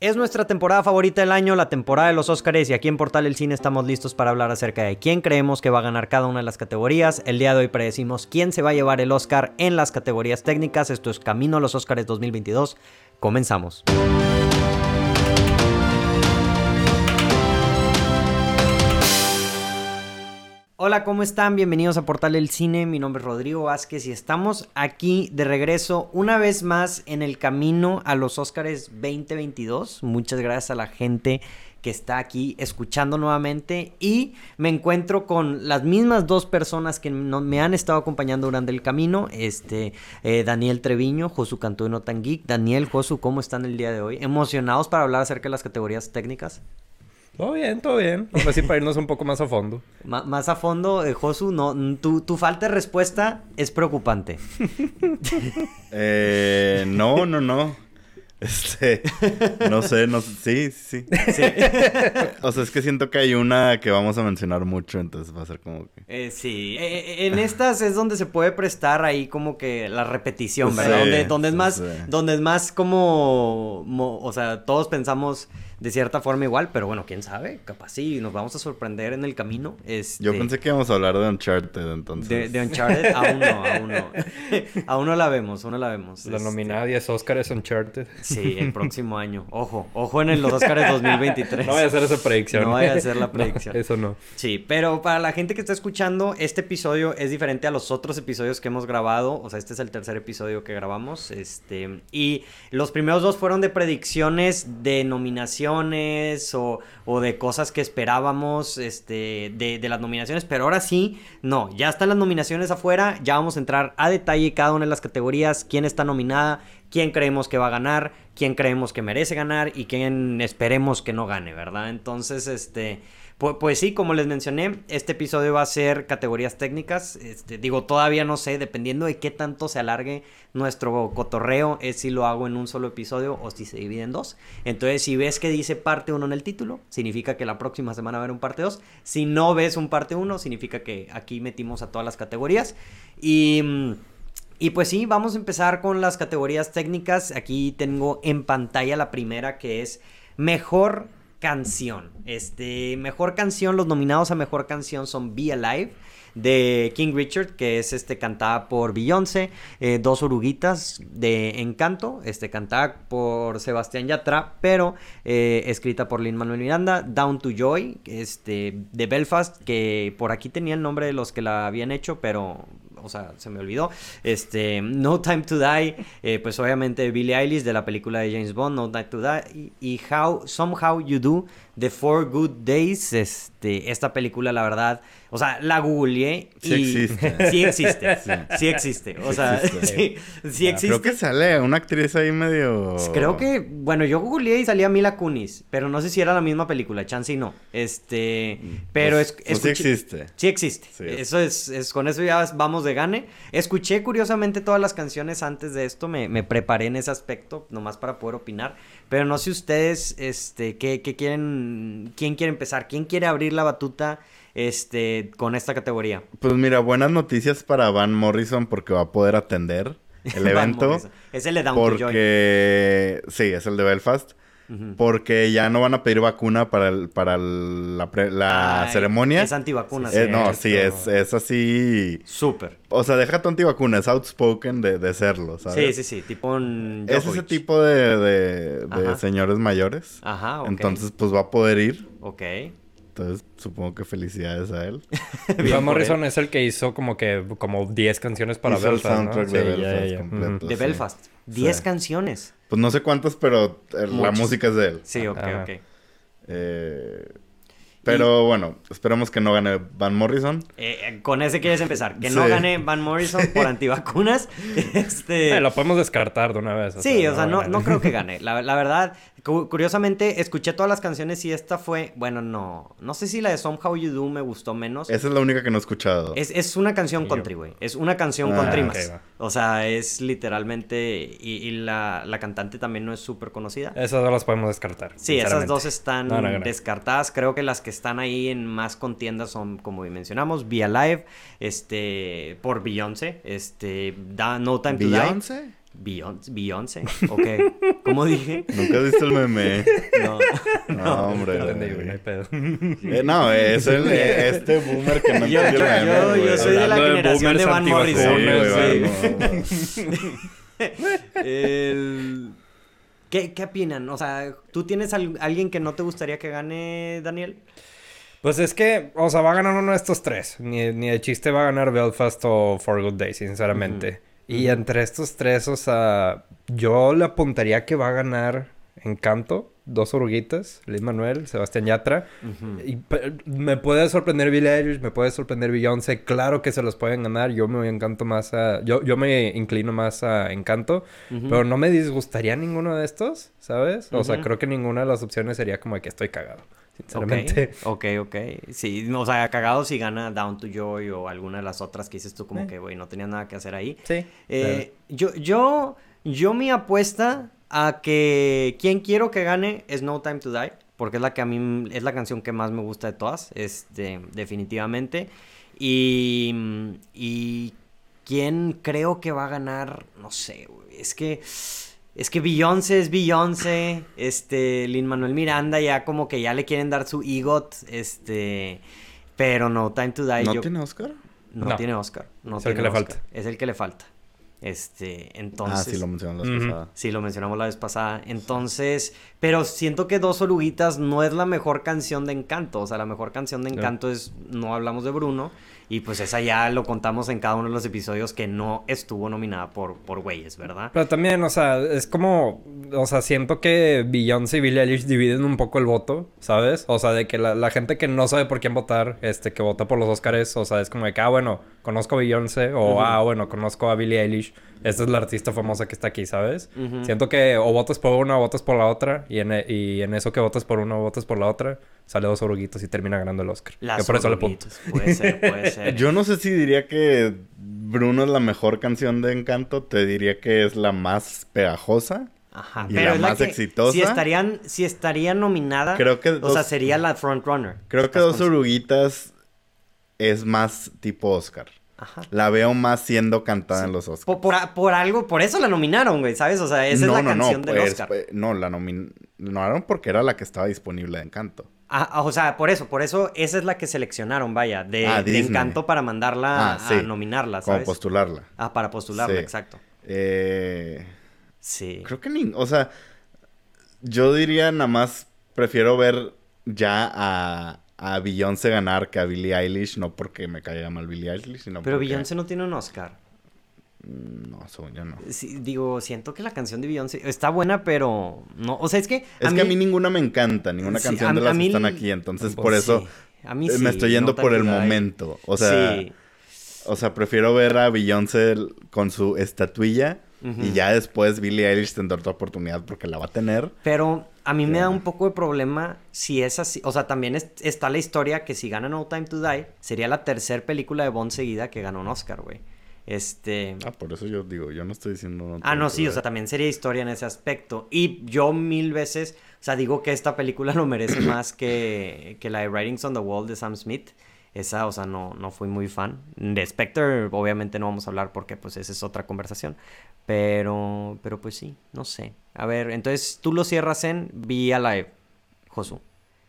Es nuestra temporada favorita del año, la temporada de los Óscares, y aquí en Portal El Cine estamos listos para hablar acerca de quién creemos que va a ganar cada una de las categorías. El día de hoy predecimos quién se va a llevar el Oscar en las categorías técnicas. Esto es Camino a los Óscares 2022. Comenzamos. Hola, ¿cómo están? Bienvenidos a Portal El Cine. Mi nombre es Rodrigo Vázquez y estamos aquí de regreso una vez más en el camino a los Óscares 2022. Muchas gracias a la gente que está aquí escuchando nuevamente y me encuentro con las mismas dos personas que me han estado acompañando durante el camino, este eh, Daniel Treviño, Josu Cantú de Notan. Daniel, Josu, ¿cómo están el día de hoy? ¿Emocionados para hablar acerca de las categorías técnicas? Todo bien, todo bien. Así para irnos un poco más a fondo. más a fondo, eh, Josu, no, tu, tu, falta de respuesta es preocupante. eh, no, no, no. Este, no sé, no sé, sí, sí, sí. o sea, es que siento que hay una que vamos a mencionar mucho, entonces va a ser como que... Eh, sí, eh, en estas es donde se puede prestar ahí como que la repetición, ¿verdad? donde, donde es más, donde es más como, o sea, todos pensamos de cierta forma igual, pero bueno, quién sabe, capaz sí, nos vamos a sorprender en el camino. Este... Yo pensé que íbamos a hablar de Uncharted entonces. De, de Uncharted, aún no, aún no. aún no la vemos, aún no la vemos. La este... nominada 10 Oscars Uncharted. Sí, el próximo año. Ojo, ojo en los Oscars 2023. No vaya a hacer esa predicción. No vaya a hacer la predicción. eso no. Sí, pero para la gente que está escuchando, este episodio es diferente a los otros episodios que hemos grabado. O sea, este es el tercer episodio que grabamos. Este, y los primeros dos fueron de predicciones de o, de cosas que esperábamos este, de, de, las nominaciones, pero ahora sí, no, ya están las nominaciones afuera, ya vamos a entrar a detalle cada una de las categorías, quién está nominada, quién creemos que va a ganar, quién creemos que merece ganar y quién esperemos que no gane, ¿verdad? Entonces, este... Pues, sí, como les mencioné, este episodio va a ser categorías técnicas. Este, digo, todavía no sé, dependiendo de qué tanto se alargue nuestro cotorreo, es si lo hago en un solo episodio o si se divide en dos. Entonces, si ves que dice parte 1 en el título, significa que la próxima semana va a haber un parte 2. Si no ves un parte 1, significa que aquí metimos a todas las categorías. Y... Y pues sí, vamos a empezar con las categorías técnicas. Aquí tengo en pantalla la primera que es mejor canción. Este, mejor canción, los nominados a mejor canción son Be Alive de King Richard, que es este cantada por Beyoncé, eh, Dos oruguitas de Encanto, este cantada por Sebastián Yatra, pero eh, escrita por Lin Manuel Miranda, Down to Joy, este de Belfast, que por aquí tenía el nombre de los que la habían hecho, pero o sea, se me olvidó. Este, No Time to Die, eh, pues obviamente Billie Eilish de la película de James Bond, No Time to Die, y, y How, Somehow You Do, The Four Good Days, este, esta película, la verdad, o sea, la googleé y... Sí existe. Sí existe, sí, existe, o sea, sí, sí, existe. Creo que sale una actriz ahí medio... Creo que, bueno, yo googleé y salía Mila Kunis, pero no sé si era la misma película, chance y no, este, pero pues, es... Pues sí existe. Sí existe, eso es, es, con eso ya vamos de gane. Escuché curiosamente todas las canciones antes de esto, me, me preparé en ese aspecto, nomás para poder opinar, pero no sé ustedes, este, qué, qué quieren, quién quiere empezar, quién quiere abrir la batuta este, con esta categoría. Pues mira, buenas noticias para Van Morrison porque va a poder atender el evento. es el de Down Porque sí, es el de Belfast. Porque ya no van a pedir vacuna para, el, para la, la ceremonia. Es antivacuna. Eh, no, sí, es, es así... Súper. O sea, deja tu antivacuna, es outspoken de, de serlo, ¿sabes? Sí, sí, sí, tipo un... Es ese tipo de, de, de señores mayores. Ajá, ok. Entonces, pues va a poder ir. Ok. Entonces, supongo que felicidades a él. Van Morrison es el que hizo como que como 10 canciones para hizo Belfast, el soundtrack ¿no? de Sí, Belfast completo. De sí. Belfast. 10 Sí. canciones. Pues no sé cuántas, pero la música es de él. Sí, ok, Ajá. ok. Eh, pero bueno, esperemos que no gane Van Morrison. Eh, eh, con ese quieres empezar. Que no gane Van Morrison por antivacunas. Este... Eh, lo podemos descartar de una vez. Sí, o sea, no, creo que gane. La, la verdad, curiosamente, escuché todas las canciones y esta fue, bueno, no, no sé si la de Somehow You Do me gustó menos. Esa es la única que no he escuchado. Es, es una canción country, güey. Es una canción Ah, country más. va. O sea, es literalmente. Y, y la, la cantante también no es súper conocida. Esas dos las podemos descartar. Sí, esas dos están No, no, no. descartadas. Creo que las que están ahí en más contiendas son, como mencionamos, Be Alive, este, por Beyoncé, este, da No Time to Die. ¿Beyoncé? Beyoncé, Beyoncé, ok. ¿Cómo dije? Nunca has visto el meme. No. No, hombre. No hay pedo. Eh, no, es el, este boomer que no Yo- entendió el yo- meme, yo- soy de la de generación de boomers Van Morrison. Sí, Sí. güey, bueno. El- ¿Qué, ¿Qué opinan? O sea, ¿tú tienes al- alguien que no te gustaría que gane, Daniel? Pues es que, o sea, va a ganar uno de estos tres. Ni, ni de chiste va a ganar Belfast o For Good Day, sinceramente. Y entre estos tres, o sea, yo le apuntaría que va a ganar Encanto, dos oruguitas, Luis Manuel, Sebastián Yatra. Y me puede sorprender Billie Eilish, me puede sorprender Beyoncé. Claro que se los pueden ganar. Yo me encanto más a... Yo, yo me inclino más a Encanto. Pero no me disgustaría ninguno de estos, ¿sabes? O sea, creo que ninguna de las opciones sería como de que estoy cagado. Sinceramente. Ok, ok. Sí, o sea, cagado si gana Down to Joy o alguna de las otras que dices tú como Eh. que, güey, no tenía nada que hacer ahí. Sí. Eh, yo, yo, yo mi apuesta a que quien quiero que gane es No Time to Die, porque es la que a mí es la canción que más me gusta de todas, este, definitivamente. Y, y quién creo que va a ganar, no sé, güey, es que es que Beyoncé es Beyoncé, este, Lin Manuel Miranda ya como que ya le quieren dar su EGOT, este, pero No Time to Die ¿No yo tiene Oscar? no, No. tiene Oscar. No Es el tiene que le falta. Es el que le falta. Este, entonces. Ah, sí, lo mencionaron la vez pasada. Sí, lo mencionamos la vez pasada. Entonces, pero siento que Dos Oruguitas no es la mejor canción de Encanto. O sea, la mejor canción de. Encanto es No hablamos de Bruno. Y pues esa ya lo contamos en cada uno de los episodios que no estuvo nominada por, por güeyes, ¿verdad? Pero también, o sea, es como, o sea, siento que Beyoncé y Billie Eilish dividen un poco el voto, ¿sabes? O sea, de que la, la gente que no sabe por quién votar, este, que vota por los Oscars, o sea, es como de que, ah, bueno, conozco a Beyoncé, o ah, bueno, conozco a Billie Eilish, esta es la artista famosa que está aquí, ¿sabes? Siento que o votas por una o votas por la otra, y en, e- y en eso que votas por una o votas por la otra, sale dos oruguitos y termina ganando el Oscar. Las que por eso le pongo. Puede ser, puede ser. Yo no sé si diría que Bruno es la mejor canción de Encanto. Te diría que es la más pegajosa. Ajá, y pero la es más que exitosa. Si estarían, si estaría nominada, Creo que o sea, sería la frontrunner. Creo que Dos Oruguitas es más tipo Oscar. Ajá. La veo más siendo cantada en los Oscars. Por, por, algo, por eso la nominaron, güey, ¿sabes? O sea, esa es la canción del pues, Oscar. pues, no, la nominaron porque era la que estaba disponible de Encanto. Ah, ah, o sea, por eso, por eso esa es la que seleccionaron, vaya, de, Ah, de. Encanto para mandarla Ah, sí. a nominarla, Como ¿sabes? postularla. Ah, para postularla, Sí. exacto. Eh, Sí. creo que ni... O sea, yo diría nada más prefiero ver ya a, a Beyoncé ganar que a Billie Eilish. No porque me caiga mal Billie Eilish, sino Pero porque... Beyoncé no tiene un Oscar. Mm, No, según yo no. Sí, digo, siento que la canción de Beyoncé está buena, pero no, o sea, es que Es que a mí ninguna me encanta, ninguna Sí, canción a- de a las mí- que están aquí. Entonces, Tampoco. por eso Sí, a mí eh, sí, me estoy yendo No por el momento. O sea... Sí. O sea, prefiero ver a Beyoncé con su estatuilla y ya después Billie Eilish tendrá otra oportunidad porque la va a tener. Pero a mí me da un poco de problema si es así. O sea, también es- está la historia que si gana No Time to Die, sería la tercera película de Bond seguida que gana un Oscar, güey. Este. Ah, por eso yo digo, yo no estoy diciendo... Ah, no, sí, o sea, también sería historia en ese aspecto. Y yo mil veces, o sea, digo que esta película lo merece más que, que la de Writings on the Wall de Sam Smith. Esa, o sea, no, no fui muy fan. De Spectre, obviamente no vamos a hablar porque pues esa es otra conversación. Pero, pero pues sí, no sé. A ver, entonces tú lo cierras en Be Alive, Josu.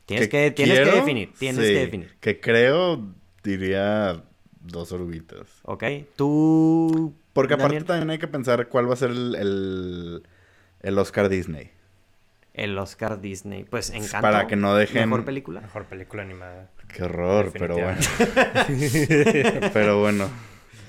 Tienes que, tienes que definir, tienes sí, que definir. Que creo, diría dos oruguitas. ¿Ok? Tú... Porque aparte Daniel, también hay que pensar cuál va a ser el, el, el Oscar Disney. El Oscar Disney. Pues Encanto. Para que no dejen- Mejor película. Mejor película animada. Qué horror, pero bueno. Pero bueno.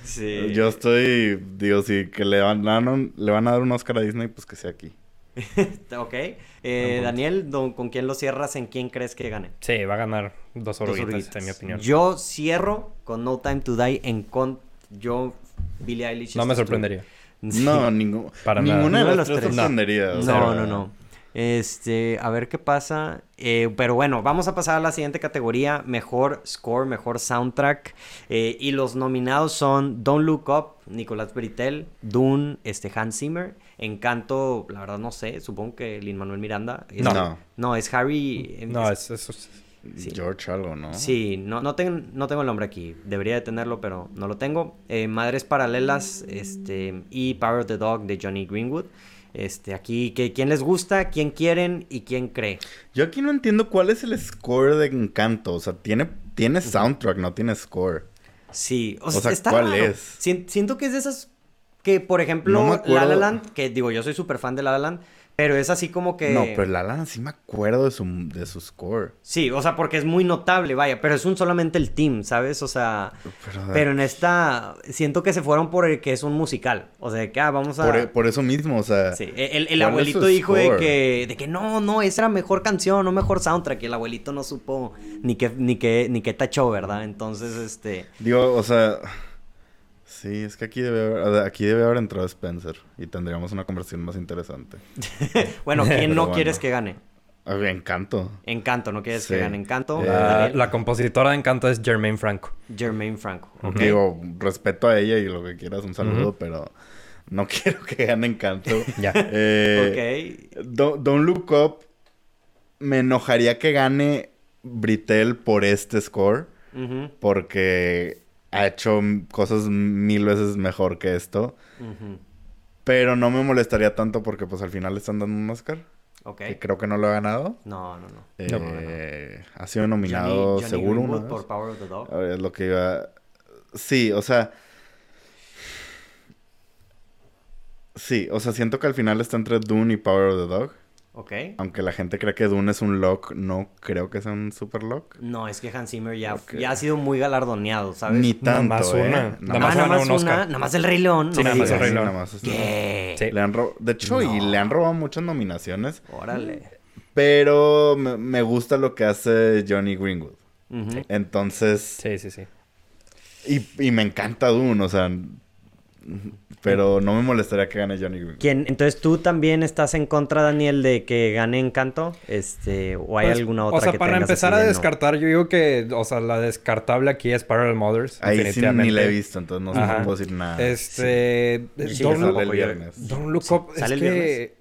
Sí. Yo estoy, digo, si que le van, a dar un- le van a dar un Oscar a Disney, pues que sea aquí. Ok. Eh. Daniel, don- ¿con quién lo cierras? ¿En quién crees que gane? Sí, va a ganar dos oruguitas, en mi opinión. Yo cierro con No Time to Die en con... Yo, Billie Eilish. No me sorprendería. Sí. No, ningún, Para nada. ninguna de Ninguno de las los tres sorprendería. o sea, No, no, no. Este, a ver qué pasa. Eh, pero bueno, vamos a pasar a la siguiente categoría: mejor score, mejor soundtrack. Eh, y los nominados son Don't Look Up, Nicolás Britel, Dune, este, Hans Zimmer, Encanto, la verdad no sé, supongo que Lin Manuel Miranda. Es- No. No, es Harry. No, es, es, Sí. George algo, ¿no? Sí, no, no, tengo, no tengo el nombre aquí. Debería de tenerlo, pero no lo tengo. Eh, Madres Paralelas este, y Power of the Dog de Johnny Greenwood. Este, aquí, que, ¿quién les gusta? ¿Quién quieren? ¿Y quién cree? Yo aquí no entiendo cuál es el score de Encanto. O sea, tiene, tiene soundtrack, no tiene score. Sí, o, O sea, sea, está ¿cuál raro. es? Sien- siento que es de esas que, por ejemplo, No La La. Land, que digo, yo soy súper fan de La La Land, pero es así como que... No, pero La La Land sí me acuerdo de su, de su score. Sí, o sea, porque es muy notable, vaya, pero es un solamente el team, ¿sabes? O sea, Pero, pero en esta siento que se fueron por el que es un musical, o sea, que ah, vamos a... por, e- por eso mismo, o sea... Sí, el, el ¿cuál es abuelito dijo de que, de que no, no, esa era mejor canción, no mejor soundtrack, y el abuelito no supo ni qué, ni qué, ni qué tachó, ¿verdad? Entonces, este... Digo, o sea... Sí, es que aquí debe haber, aquí debe haber entrado Spencer y tendríamos una conversación más interesante. Bueno, ¿quién Pero no bueno. quieres que gane? Ah, Encanto. Encanto, ¿no quieres que gane Encanto? Eh, La, compositora de Encanto es Jermaine Franco. Jermaine Franco. ok. Digo, respeto a ella y lo que quieras, un saludo, pero no quiero que gane Encanto. Ya. Eh, ok. Do- Don't Look Up, me enojaría que gane Britel por este score, porque ha hecho cosas mil veces mejor que esto. Pero no me molestaría tanto porque pues al final le están dando un Oscar, Ok. que creo que no lo ha ganado. No, no, no. Eh, Ha sido Johnny, nominado Johnny seguro Greenwood una por. Power of the Dog. A ver, es lo que iba... Sí, o sea... Sí, o sea, siento que al final está entre Dune y Power of the Dog. Ok. Aunque la gente cree que Dune es un lock, no creo que sea un super lock. No, es que Hans Zimmer ya, ya ha sido muy galardoneado, ¿sabes? Ni Nada tanto, más ¿eh? una. Nada Nada Ah, más nada más un Oscar. una, nada más el Rey León. Sí, no nada más el. Rey León. nada más es- ¿Qué? Sí. Le han De hecho, y le han robado muchas nominaciones. Órale. Pero me, me gusta lo que hace Johnny Greenwood. Entonces... Sí, sí, sí. Y, y me encanta Dune, o sea... Pero no me molestaría que gane Johnny Greenwood. ¿Quién? Entonces tú también estás en contra, Daniel, de que gane Encanto, este, o hay Pues, alguna otra O sea, que para empezar a de no? descartar, yo digo que, o sea, la descartable aquí es Parallel Mothers. Ahí sí ni la he visto, entonces no, no puedo decir nada. Este. Sí, Don't, sale Look, el viernes. Look Sí, Up. ¿sale es el que.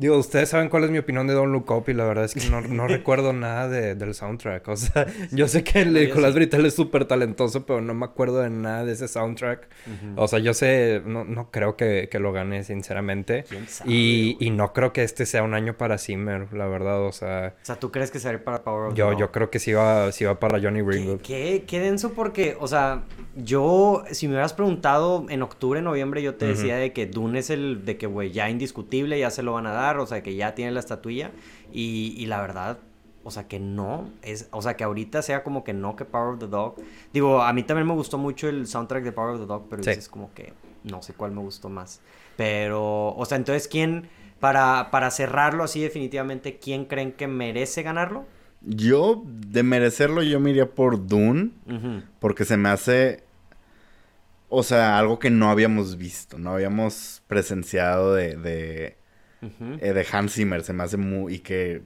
Digo, ustedes saben cuál es mi opinión de Don't Look Up y la verdad es que no, no recuerdo nada de- del soundtrack. O sea, yo sé que el No, Nicolás. Britel es súper talentoso, pero no me acuerdo de nada de ese soundtrack. O sea, yo sé, no, no creo que, que lo gane, sinceramente. ¿Quién sabe, Y, y no creo que este sea un año para Zimmer, la verdad. O sea, O sea, ¿tú crees que será para Power of yo, Dog? yo creo que sí va, sí va para Johnny ¿Qué, Greenwood. qué, qué denso porque, o sea, yo, si me hubieras preguntado en octubre, noviembre, yo te decía de que Dune es el, de que, güey, ya indiscutible, ya se lo van a dar, o sea, que ya tiene la estatuilla, y, y la verdad, o sea, que no, es, o sea, que ahorita sea como que no que Power of the Dog. Digo, a mí también me gustó mucho el soundtrack de Power of the Dog, pero Sí. dices como que no sé cuál me gustó más. Pero, o sea, entonces, ¿quién, para, para cerrarlo así definitivamente, quién creen que merece ganarlo? Yo, de merecerlo, yo me iría por Dune. Porque se me hace. O sea, algo que no habíamos visto. No habíamos presenciado de. de, Eh, de Hans Zimmer. Se me hace muy. Y que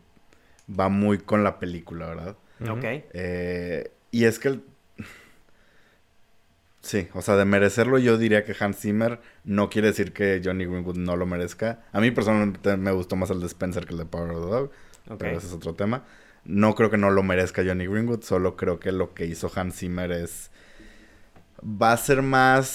va muy con la película, ¿verdad? Ok. Eh, y es que. el- Sí, o sea, de merecerlo yo diría que Hans Zimmer no quiere decir que Johnny Greenwood no lo merezca. A mí personalmente me gustó más el de Spencer que el de Power of the Dog. Pero ese es otro tema. No creo que no lo merezca Johnny Greenwood, solo creo que lo que hizo Hans Zimmer es... Va a ser más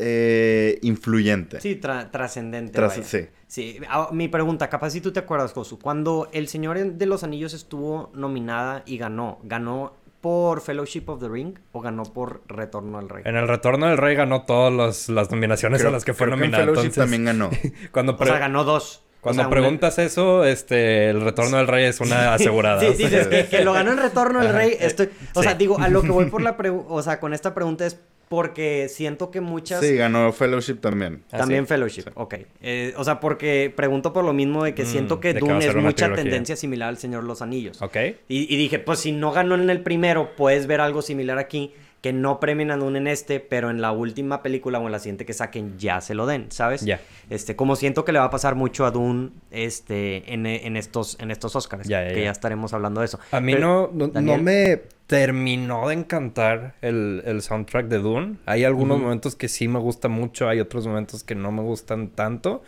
eh, influyente. Sí, tra- trascendente. Tras- vaya. sí. Sí, mi pregunta, capaz si tú te acuerdas, Josu, cuando El Señor de los Anillos estuvo nominada y ganó, ¿ganó por Fellowship of the Ring o ganó por Retorno al Rey? En el Retorno del Rey ganó todas las- las nominaciones a las que fue nominada. Entonces, también ganó. cuando, O sea, ganó dos. cuando O sea, una- preguntas eso, este, el Retorno del Rey es una asegurada. Sí, sí, es que, que lo ganó en Retorno al Ajá, Rey. Estoy, o sí. sea, digo, a lo que voy por la pregunta, o sea, con esta pregunta es porque siento que muchas... Sí, ganó Fellowship también. ¿Ah, También sí? Fellowship, ok. Eh, o sea, porque pregunto por lo mismo de que Mm, siento que Dune es mucha trilogía. tendencia similar al Señor los Anillos. Ok. Y, y dije, pues si no ganó en el primero, puedes ver algo similar aquí, que no premien a Dune en este, pero en la última película o en la siguiente que saquen ya se lo den, ¿sabes? Ya. Este, como siento que le va a pasar mucho a Dune este, en, en estos, en estos Oscars, Ya, ya, que ya. ya estaremos hablando de eso. A mí Pero- no, no, no me... terminó de encantar el, el soundtrack de Dune. Hay algunos momentos que sí me gusta mucho, hay otros momentos que no me gustan tanto.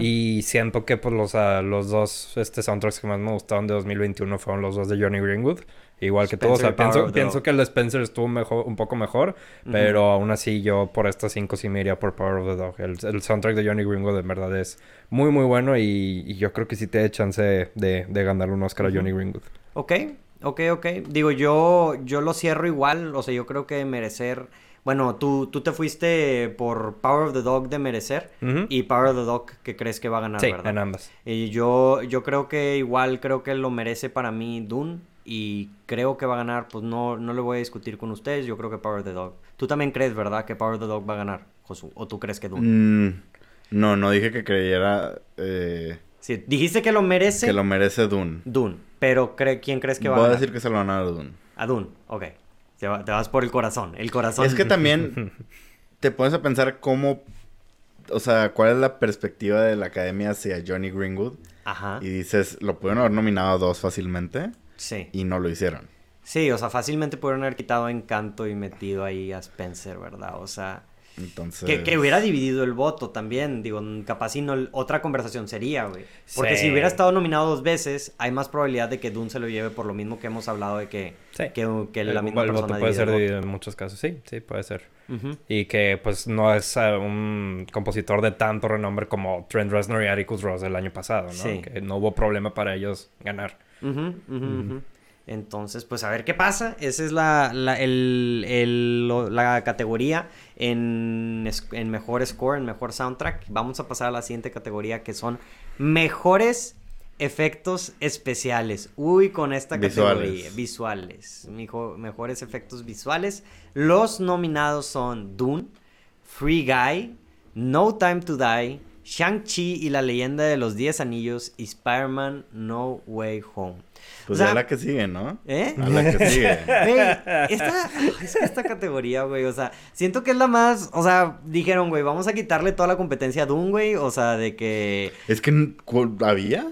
Y siento que pues los, ah, los dos este, soundtracks que más me gustaron de 2021 fueron los dos de Johnny Greenwood. Igual que todos, o sea, pienso, pienso que el de Spencer estuvo mejor, un poco mejor, pero aún así yo por estas cinco sí me iría por Power of the Dog. El, el soundtrack de Johnny Greenwood en verdad es muy muy bueno y, y yo creo que sí tiene chance de, de ganarle un Oscar a Johnny Greenwood. Ok, ok, ok. Digo, yo, yo lo cierro igual. O sea, yo creo que merecer. Bueno, tú, tú te fuiste por Power of the Dog de merecer. Y Power of the Dog que crees que va a ganar, Sí, ¿verdad? en ambas. Y yo, yo creo que igual creo que lo merece para mí Dune. Y creo que va a ganar, pues no, no le voy a discutir con ustedes. Yo creo que Power of the Dog. Tú también crees, ¿verdad? Que Power of the Dog va a ganar, Josu. ¿O tú crees que Dune? Mm, no, no dije que creyera eh, Sí, dijiste que lo merece que lo merece Dune. Dune. Pero cre- ¿quién crees que va Voy a ganar? decir que se lo van a dar a Dune. A Dune, ok. Te, va- te vas por el corazón. El corazón. Es que también te pones a pensar cómo, o sea, cuál es la perspectiva de la academia hacia Johnny Greenwood. Ajá. Y dices, lo pudieron haber nominado a dos fácilmente Sí. y no lo hicieron. Sí, o sea, fácilmente pudieron haber quitado Encanto y metido ahí a Spencer, ¿verdad? O sea, Entonces... que, que hubiera dividido el voto también. Digo, capaz si no, otra conversación sería, güey. Porque Sí. si hubiera estado nominado dos veces, hay más probabilidad de que Dune se lo lleve por lo mismo que hemos hablado de que, Sí. que, que El- la misma el persona voto puede ser el dividido en muchos casos, sí, sí, puede ser. Y que pues no es eh, un compositor de tanto renombre como Trent Reznor y Atticus Ross del año pasado, ¿no? Sí. Que no hubo problema para ellos ganar. Ujú, ujú, ujú. Entonces, pues a ver qué pasa. Esa es la, la, el- el- lo- la categoría en, en mejor score, en mejor soundtrack. Vamos a pasar a la siguiente categoría que son mejores efectos especiales. Uy, con esta categoría. Visuales. Mejores efectos visuales. Los nominados son Dune, Free Guy, No Time to Die, Shang-Chi y la leyenda de los 10 anillos y Spider-Man No Way Home. Pues O sea, ya la que sigue, ¿no? ¿Eh? A la que sigue. Güey, esta, es que esta categoría, güey, o sea, siento que es la más, o sea, dijeron, güey, vamos a quitarle toda la competencia a Doom, güey, o sea, de que, Es que ¿cu- había.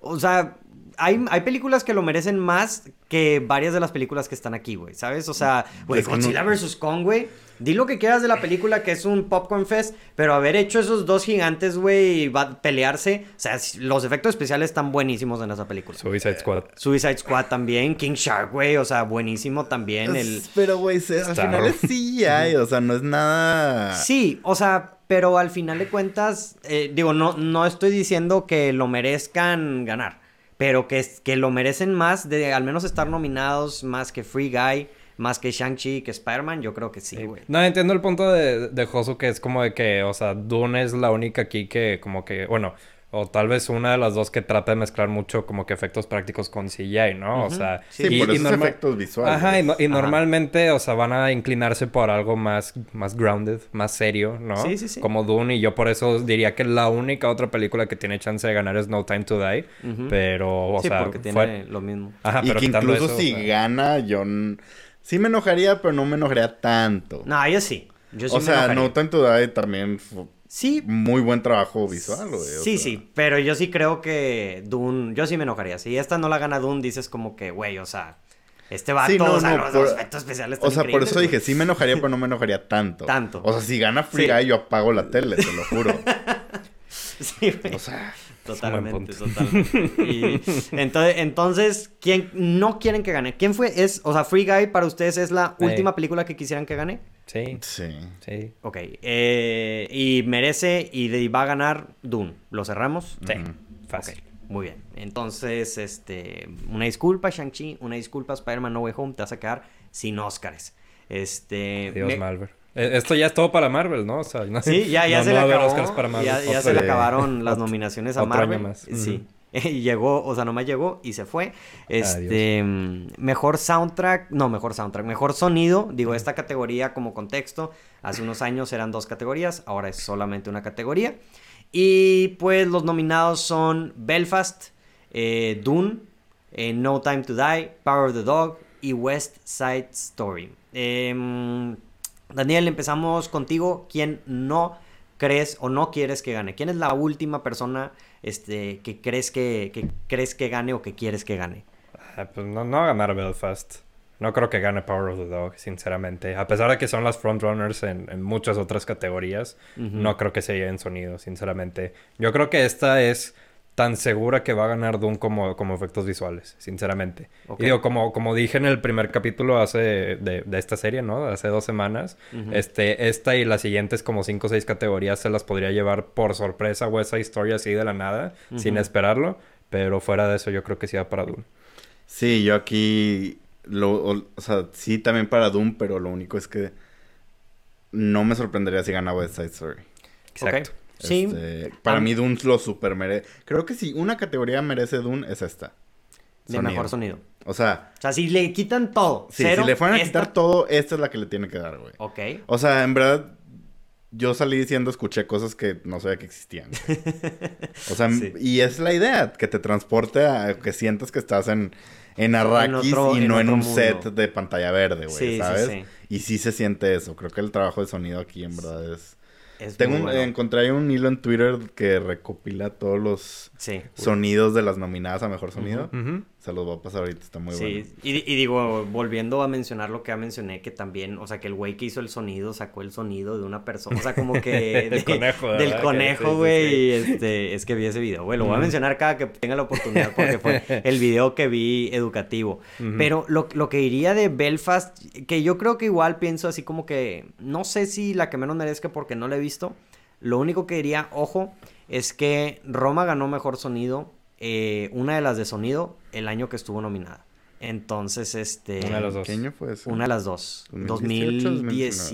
o sea, hay, hay películas que lo merecen más que varias de las películas que están aquí, güey, ¿sabes? O sea, güey, que no- Godzilla vs. Kong, güey, di lo que quieras de la película que es un popcorn fest, pero haber hecho esos dos gigantes, güey, y va a pelearse, o sea, los efectos especiales están buenísimos en esa película. Suicide Squad. Suicide Squad también, King Shark, güey, o sea, buenísimo también el... Pero, güey, al final es CGI, o sea, no es nada... Sí, o sea, pero al final de cuentas, eh, digo, no, no estoy diciendo que lo merezcan ganar, pero que, es- que lo merecen más de al menos estar nominados más que Free Guy, más que Shang-Chi, que Spider-Man, yo creo que sí, güey. No, entiendo el punto de, de Josu que es como de que, o sea, Dune es la única aquí que como que, bueno, o tal vez una de las dos que trata de mezclar mucho como que efectos prácticos con CGI, ¿no? O sea, Sí, y- por y esos norma- efectos visuales. Ajá, y, no- y Ajá. normalmente, o sea, van a inclinarse por algo más, más grounded, más serio, ¿no? Sí, sí, sí. Como Dune, y yo por eso diría que la única otra película que tiene chance de ganar es No Time to Die, pero, o sí, sea, porque tiene fue- lo mismo. Ajá, y pero que incluso eso, si o sea, gana, yo... Sí me enojaría, pero no me enojaría tanto. No, yo sí. Yo sí o me sea, enojaría. No Time to Die también fue Sí, muy buen trabajo visual, güey. o Sí, sea. sí, pero yo sí creo que Dune, yo sí me enojaría. Si esta no la gana Dune, dices como que, güey, o sea, este vato, Sí, no, o sea, no, los, por- los efectos especiales O sea, por eso dije, sí me enojaría, pero no me enojaría tanto. Tanto. O sea, si gana Free Sí. Guy, yo apago la tele, te lo juro. Sí, güey. O sea, Totalmente, totalmente. Y entonces, entonces, ¿quién no quieren que gane? ¿Quién fue? Es, o sea, Free Guy para ustedes es la última película que quisieran que gane. Sí, sí. sí, Ok. eh, y merece y de- y va a ganar Dune. ¿Lo cerramos? sí, fácil. Muy bien. Entonces, este, una disculpa, Shang-Chi, una disculpa, Spider-Man No Way Home, te vas a quedar sin Oscars. Este. Adiós, me- Marvel. Eh, Esto ya es todo para Marvel, ¿no? O sea, no- Sí, ya, ya no- se no le acabó. Para Marvel. Ya, ya Otro se le acabaron las nominaciones a otro año Marvel. más. Sí. Y llegó, o sea, nomás llegó y se fue. Este, mm, mejor soundtrack, no, mejor soundtrack, mejor sonido. Digo, esta categoría como contexto, hace unos años eran dos categorías, ahora es solamente una categoría. Y pues los nominados son Belfast, eh, Dune, eh, No Time to Die, Power of the Dog y West Side Story. Em, Daniel, empezamos contigo. ¿Quién no crees o no quieres que gane? ¿Quién es la última persona este, que, crees que, que crees que gane o que quieres que gane? Ah, pues no, no va a ganar Belfast. No creo que gane Power of the Dog, sinceramente. A pesar de que son las frontrunners en, en muchas otras categorías, no creo que se lleven sonido, sinceramente. Yo creo que esta es tan segura que va a ganar Doom como, como efectos visuales, sinceramente. Y digo, como, como dije en el primer capítulo hace de, de esta serie, ¿no? Hace dos semanas, este, esta y las siguientes como cinco o seis categorías se las podría llevar por sorpresa West Side Story así de la nada, sin esperarlo. Pero fuera de eso, yo creo que sí va para Doom. Sí, yo aquí. Lo, o, o sea, sí, también para Doom, pero lo único es que. No me sorprendería si gana West Side Story. Exacto. Sí. Este, para mí, Doom lo super merece. Creo que si una categoría merece Doom, es esta. De mejor sonido. O sea, O sea, si le quitan todo. sí, cero, si le fueran a esta- quitar todo, esta es la que le tiene que dar, güey. Ok. O sea, en verdad, yo salí diciendo, escuché cosas que no sabía que existían. güey. O sea, Sí. y es la idea, que te transporte a que sientas que estás en, en Arrakis otro- y en no en un mundo. set de pantalla verde, güey, Sí, sí, ¿sabes? sí. Y sí se siente eso. Creo que el trabajo de sonido aquí en verdad es... Es Tengo un- encontré un hilo en Twitter que recopila todos los Sí. sonidos de las nominadas a mejor sonido. Se los voy a pasar ahorita, está muy sí, bueno. y, y digo, volviendo a mencionar lo que ya mencioné, que también, o sea, que el güey que hizo el sonido sacó el sonido de una persona, o sea, como que... Del conejo, ¿verdad? Del sí, conejo, sí, güey, sí. este, es que vi ese video, güey, lo voy a mencionar cada que tenga la oportunidad porque fue el video que vi educativo. Pero lo, lo que diría de Belfast, que yo creo que igual pienso así como que, no sé si la que menos merezca porque no la he visto, lo único que diría, ojo, es que Roma ganó mejor sonido, eh, una de las de sonido, el año que estuvo nominada. Entonces, este... Una de las dos. ¿Qué año fue eso? Una de las dos. 2018, 2010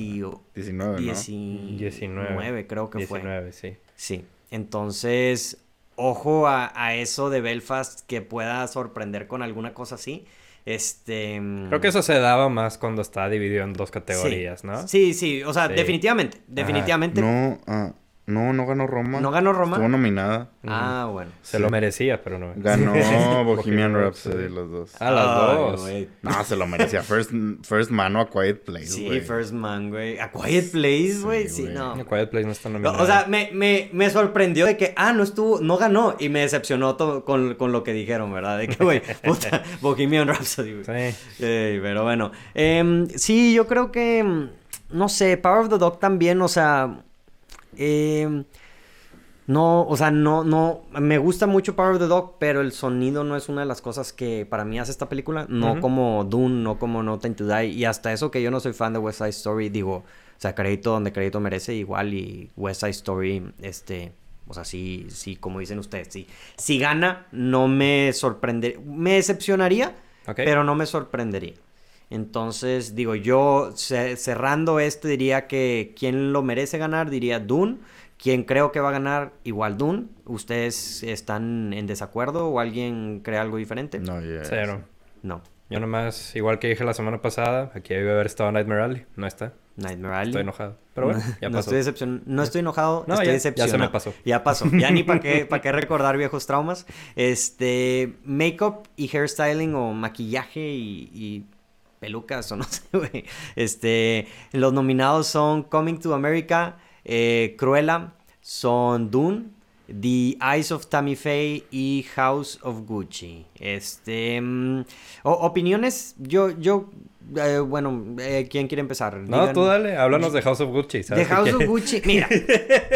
19, ¿no? 19, creo que fue. 19, sí. Sí. Entonces, ojo a, a eso de Belfast que pueda sorprender con alguna cosa así. Este. Creo que eso se daba más cuando está dividido en dos categorías, sí. ¿no? Sí, sí. O sea, Sí. definitivamente. Definitivamente. No, ah, no, no ganó Roma. ¿No ganó Roma? Estuvo nominada. Ah, bueno. Se lo merecía, pero no. Ganó Bohemian Rhapsody los dos. Ah, las dos. güey. No, se lo merecía. First, first Mano a Quiet Place, Sí, güey. First Man, güey. A Quiet Place, güey. Sí, güey. no. A Quiet Place no está No, nominado. o sea, me, me, me sorprendió de que, ah, no estuvo, no ganó. Y me decepcionó to- con, con lo que dijeron, ¿verdad? De que, güey, puta, Bohemian Rhapsody, güey. Sí. Ey, pero bueno. Em, sí, yo creo que, mm, no sé, Power of the Dog también, o sea, em, no, o sea, no, no, me gusta mucho Power of the Dog, pero el sonido no es una de las cosas que para mí hace esta película, no como Dune, no como No Time to Die, y hasta eso que yo no soy fan de West Side Story, digo, o sea, crédito donde crédito merece igual, y West Side Story, este... O sea, sí, sí, como dicen ustedes, sí. Si gana, no me sorprende, me decepcionaría, pero no me sorprendería. Entonces, digo, yo ce- cerrando este diría que quien lo merece ganar diría Dune. Quien creo que va a ganar igual Dune. ¿Ustedes están en desacuerdo o alguien cree algo diferente? No, ya. Cero. No. Yo nomás, igual que dije la semana pasada, aquí debe haber estado Nightmare Alley. No está. Nightmare Alley. Estoy enojado. Pero bueno, ya no pasó. Estoy decepcion- no estoy enojado, No, estoy ya- ya se me decepcionado. pasó. Ya pasó. Ya ni para qué, para qué recordar viejos traumas. Este, make-up y hairstyling o maquillaje y, y pelucas o no sé, güey. Este, los nominados son Coming to America, eh, Cruella, son Dune, The Eyes of Tammy Faye y House of Gucci. Este, mm, opiniones, yo, yo, eh, bueno, eh, ¿quién quiere empezar? No, Digan- tú dale, háblanos de House of Gucci. ¿sabes de qué House of? Gucci. Mira,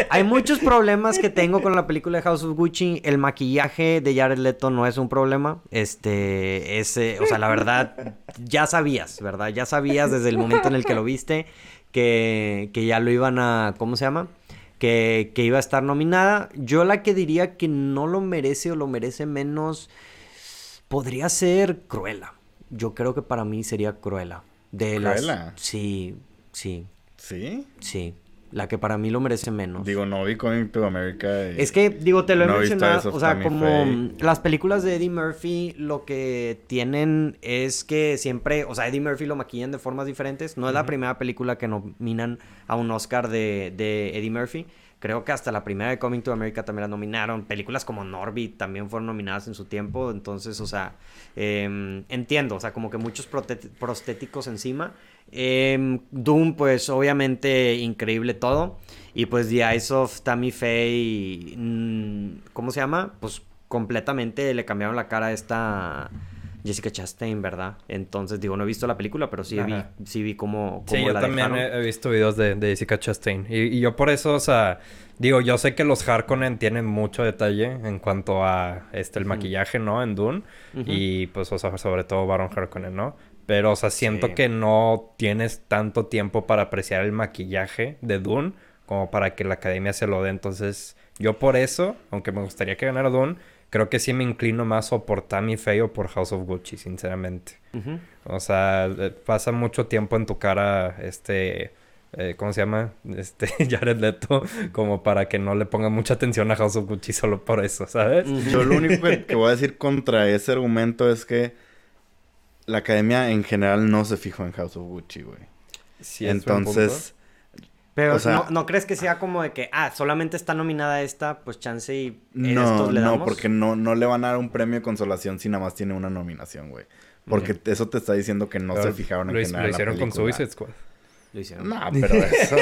hay muchos problemas que tengo con la película de House of Gucci. El maquillaje de Jared Leto no es un problema. Este, ese, o sea, la verdad, ya sabías, ¿verdad? Ya sabías desde el momento en el que lo viste que, que ya lo iban a, ¿cómo se llama? Que, que iba a estar nominada. Yo la que diría que no lo merece o lo merece menos podría ser Cruella. Yo creo que para mí sería Cruella. De las- ¿Cruella? Sí, sí. ¿Sí? Sí, la que para mí lo merece menos. Digo, no vi Coming to America. y- es que, digo, te lo he no mencionado, o sea, como las películas de Eddie Murphy lo que tienen es que siempre, o sea, Eddie Murphy lo maquillan de formas diferentes. No es la primera película que nominan a un Oscar de, de Eddie Murphy. Creo que hasta la primera de Coming to America también la nominaron. Películas como Norbit también fueron nominadas en su tiempo. Entonces, o sea, em, entiendo, o sea, como que muchos prostéticos encima. Em, Doom, pues obviamente increíble todo. Y pues The Eyes of Tammy Faye, mm, ¿cómo se llama? Pues completamente le cambiaron la cara a esta Jessica Chastain, ¿verdad? Entonces, digo, no he visto la película, pero sí vi, sí vi cómo, cómo Sí, yo también dejaron. he, visto videos de, de Jessica Chastain. Y, y yo por eso, o sea, digo, yo sé que los Harkonnen tienen mucho detalle en cuanto a este el maquillaje, ¿no? En Dune. Y pues, o sea, sobre todo Baron Harkonnen, ¿no? Pero, o sea, siento Sí. que no tienes tanto tiempo para apreciar el maquillaje de Dune como para que la academia se lo dé. Entonces, yo por eso, aunque me gustaría que ganara Dune, creo que sí me inclino más o por Tammy Faye o por House of Gucci, sinceramente. O sea, eh, pasa mucho tiempo en tu cara, este, eh, ¿cómo se llama? Este, Jared Leto, como para que no le ponga mucha atención a House of Gucci solo por eso, ¿sabes? Yo lo único que, que voy a decir contra ese argumento es que la academia en general no se fijó en House of Gucci, güey. Sí, es buen Entonces, Pero o sea- ¿no, ¿no crees que sea como de que, ah, solamente está nominada esta, pues chance y no, estos le no, damos? porque no, no le van a dar un premio de consolación si nada más tiene una nominación, güey. Porque eso te está diciendo que no Pero se fijaron en hic- general lo hicieron con. Suicide Squad. Lo hicieron. No, pero eso...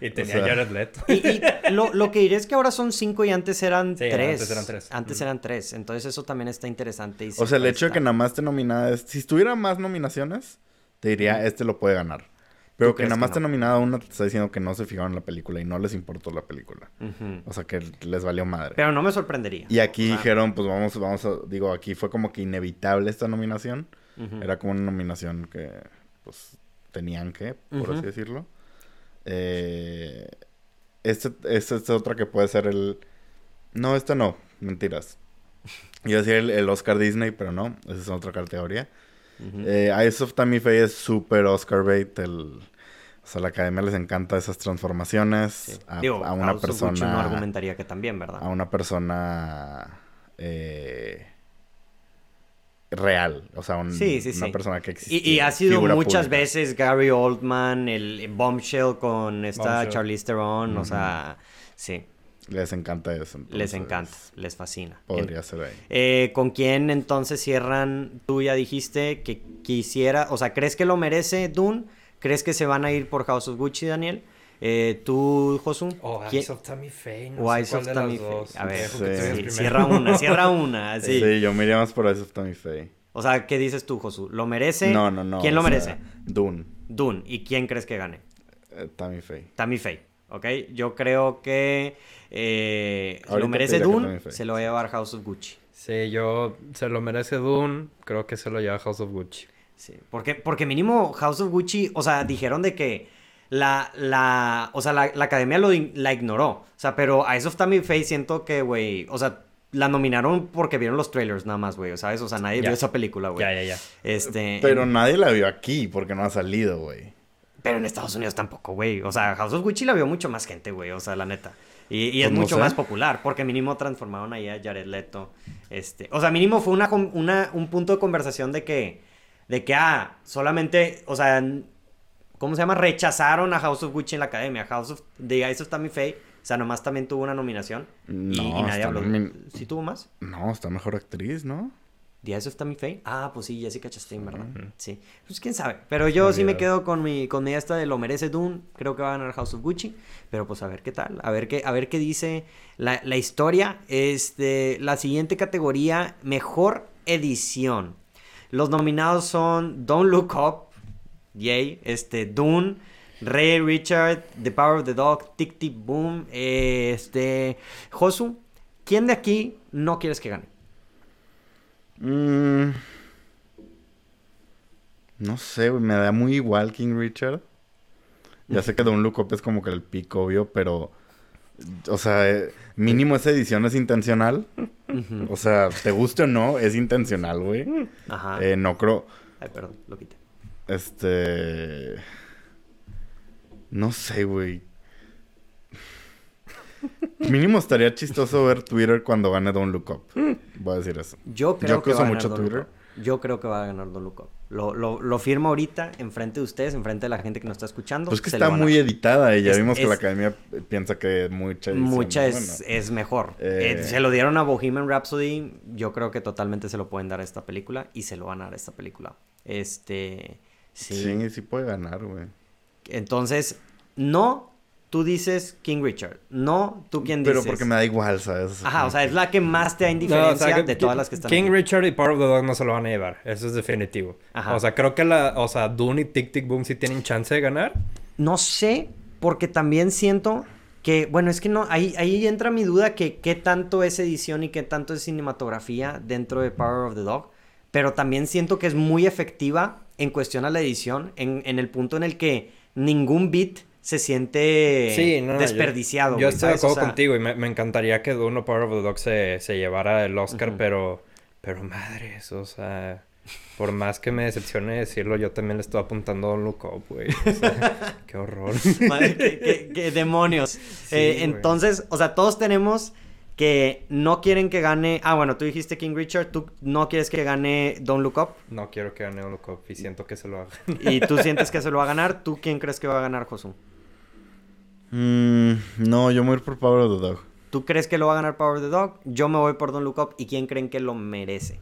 y tenía sea- Jared Leto. Y, y lo, lo que diré es que ahora son cinco y antes eran Sí, tres. antes eran tres. Antes eran tres. Entonces eso también está interesante. y O sea, el hecho de que nada más esté nominada es... Si estuviera más nominaciones, te diría, este lo puede ganar. Pero ¿Tú que nada más no? esté nominada una, te está diciendo que no se fijaron en la película y no les importó la película. O sea, que les valió madre. Pero no me sorprendería. Y aquí dijeron, pues vamos, vamos a... Digo, aquí fue como que inevitable esta nominación. Era como una nominación que, pues, tenían que, por así decirlo. Eh, este, este es otra que puede ser el... No, este no, mentiras. Iba a decir el, el Oscar Disney, pero no, esa es otra categoría. Eh, Eyes of Tammy Faye es súper Oscar bait. El, o sea, a la academia les encanta esas transformaciones. Sí. A, Digo, a una House of Gucci persona... no argumentaría que también, ¿verdad? a una persona... eh, real. O sea, un- Sí, sí, una sí. persona que existe. Y, y ha sido muchas veces Gary Oldman, el Bombshell con esta Bombshell. Charlize Theron, o sea, sí, Les encanta eso. les entonces, encanta, les fascina. Podría ser ahí. Eh, ¿Con quién entonces cierran? Tú ya dijiste que quisiera, o sea, ¿crees que lo merece Dune? ¿Crees que se van a ir por House of Gucci, Daniel? Eh, ¿Tú, Josu? O ¿Quién- Eyes of Tammy Faye. No o Eyes of Tammy Faye. A ver, Sí. cierra una, cierra una, Sí. sí. yo me iría más por Eyes of Tammy Faye. O sea, ¿qué dices tú, Josu? ¿Lo merece? No, no, no. ¿Quién lo sea, merece? Dune. Dune. ¿Y quién crees que gane? eh, Tammy Faye. Tammy Faye, ¿ok? Yo creo que eh, lo merece Dune, se lo va a llevar House of Gucci. Sí, yo... Se lo merece Dune. Creo que se lo lleva House of Gucci. Sí, porque, porque mínimo House of Gucci, o sea, dijeron de que la, la, o sea, la, la academia lo, in- la ignoró. O sea, pero a Eyes of Tammy Faye siento que, güey, o sea, la nominaron porque vieron los trailers nada más, güey, ¿sabes? O sea, nadie Ya. vio esa película, güey. Ya, ya, ya. Este, Pero nadie la vio aquí porque no ha salido, güey. Pero en Estados Unidos tampoco, güey. O sea, House of Gucci la vio mucho más gente, güey. O sea, la neta. Y, y es Pues mucho sé. más popular, porque mínimo transformaron ahí a Jared Leto. Este, o sea, mínimo fue una, una, un punto de conversación de que, de que, ah, solamente, o sea, ¿cómo se llama? Rechazaron a House of Gucci en la academia. House of, The Eyes of Tammy Faye, o sea, nomás también tuvo una nominación. No, y nadie habló. nomin- ¿Sí tuvo más? No, está mejor actriz, ¿no? The Eyes of Tammy Faye. Ah, pues sí, Jessica Chastain, ¿verdad? Sí. Pues quién sabe. Pero yo sí me quedo con mi, con mi esta de lo merece Dune. Creo que va a ganar House of Gucci. Pero pues a ver qué tal. A ver qué, a ver qué dice la, la historia. Este, la siguiente categoría, mejor edición. Los nominados son Don't Look Up, Yay, este, Dune, Ray Richard, The Power of the Dog, Tic Tic Boom, eh, este, Josu, ¿quién de aquí no quieres que gane? Mm, no sé, güey, me da muy igual King Richard. Ya sé que Don Look Up es como que el pico, obvio, pero... O sea, eh, mínimo esa edición es intencional. O sea, te guste o no, es intencional, güey. Ajá. Eh, no creo... Ay, perdón, lo quité. Este... No sé, güey. Mínimo estaría chistoso ver Twitter cuando gane Don't Look Up. Voy a decir eso. Yo creo Yo que va a mucho ganar Don Twitter. Luco. Yo creo que va a ganar Don Luco. Lo, lo, lo firmo ahorita enfrente de ustedes, enfrente de la gente que nos está escuchando. Pues que está a- muy editada y ya Es- vimos que la academia piensa que mucha edición Mucha es, buena. es mejor. Eh. Eh, se lo dieron a Bohemian Rhapsody. Yo creo que totalmente se lo pueden dar a esta película. Y se lo van a dar a esta película. Este. Sí. Sí, sí puede ganar, güey. Entonces, no. Tú dices King Richard. No, tú quién dices. Pero porque me da igual, ¿sabes? Ajá, o sea, es la que más te da indiferencia No, o sea, de todas las que están King aquí. Richard y Power of the Dog no se lo van a llevar. Eso es definitivo. Ajá. O sea, creo que la... O sea, Dune y Tic Tic Boom sí tienen chance de ganar. No sé, porque también siento que, bueno, es que no, ahí, ahí entra mi duda que qué tanto es edición y qué tanto es cinematografía dentro de Power of the Dog, pero también siento que es muy efectiva en cuestión a la edición, en, en el punto en el que ningún beat se siente Sí, no, desperdiciado. Yo, estoy de acuerdo sea, contigo y me, me encantaría que Dune o Power of the Dog se, se llevara el Oscar, pero... Pero madres, o sea... Por más que me decepcione decirlo, yo también le estoy apuntando a Don't Look Up, güey. O sea, qué horror. Madre, qué, qué- qué demonios. Eh, entonces, o sea, todos tenemos que no quieren que gane. Ah, bueno, tú dijiste King Richard, tú no quieres que gane Don't Look Up. No quiero que gane Don't Look Up y siento que se lo haga. Y tú sientes que se lo va a ganar. ¿Tú quién crees que va a ganar, Josu? Mm, no, yo me voy a ir por Power of the Dog. ¿Tú crees que lo va a ganar Power of the Dog? Yo me voy por Don't Look Up. ¿Y quién creen que lo merece?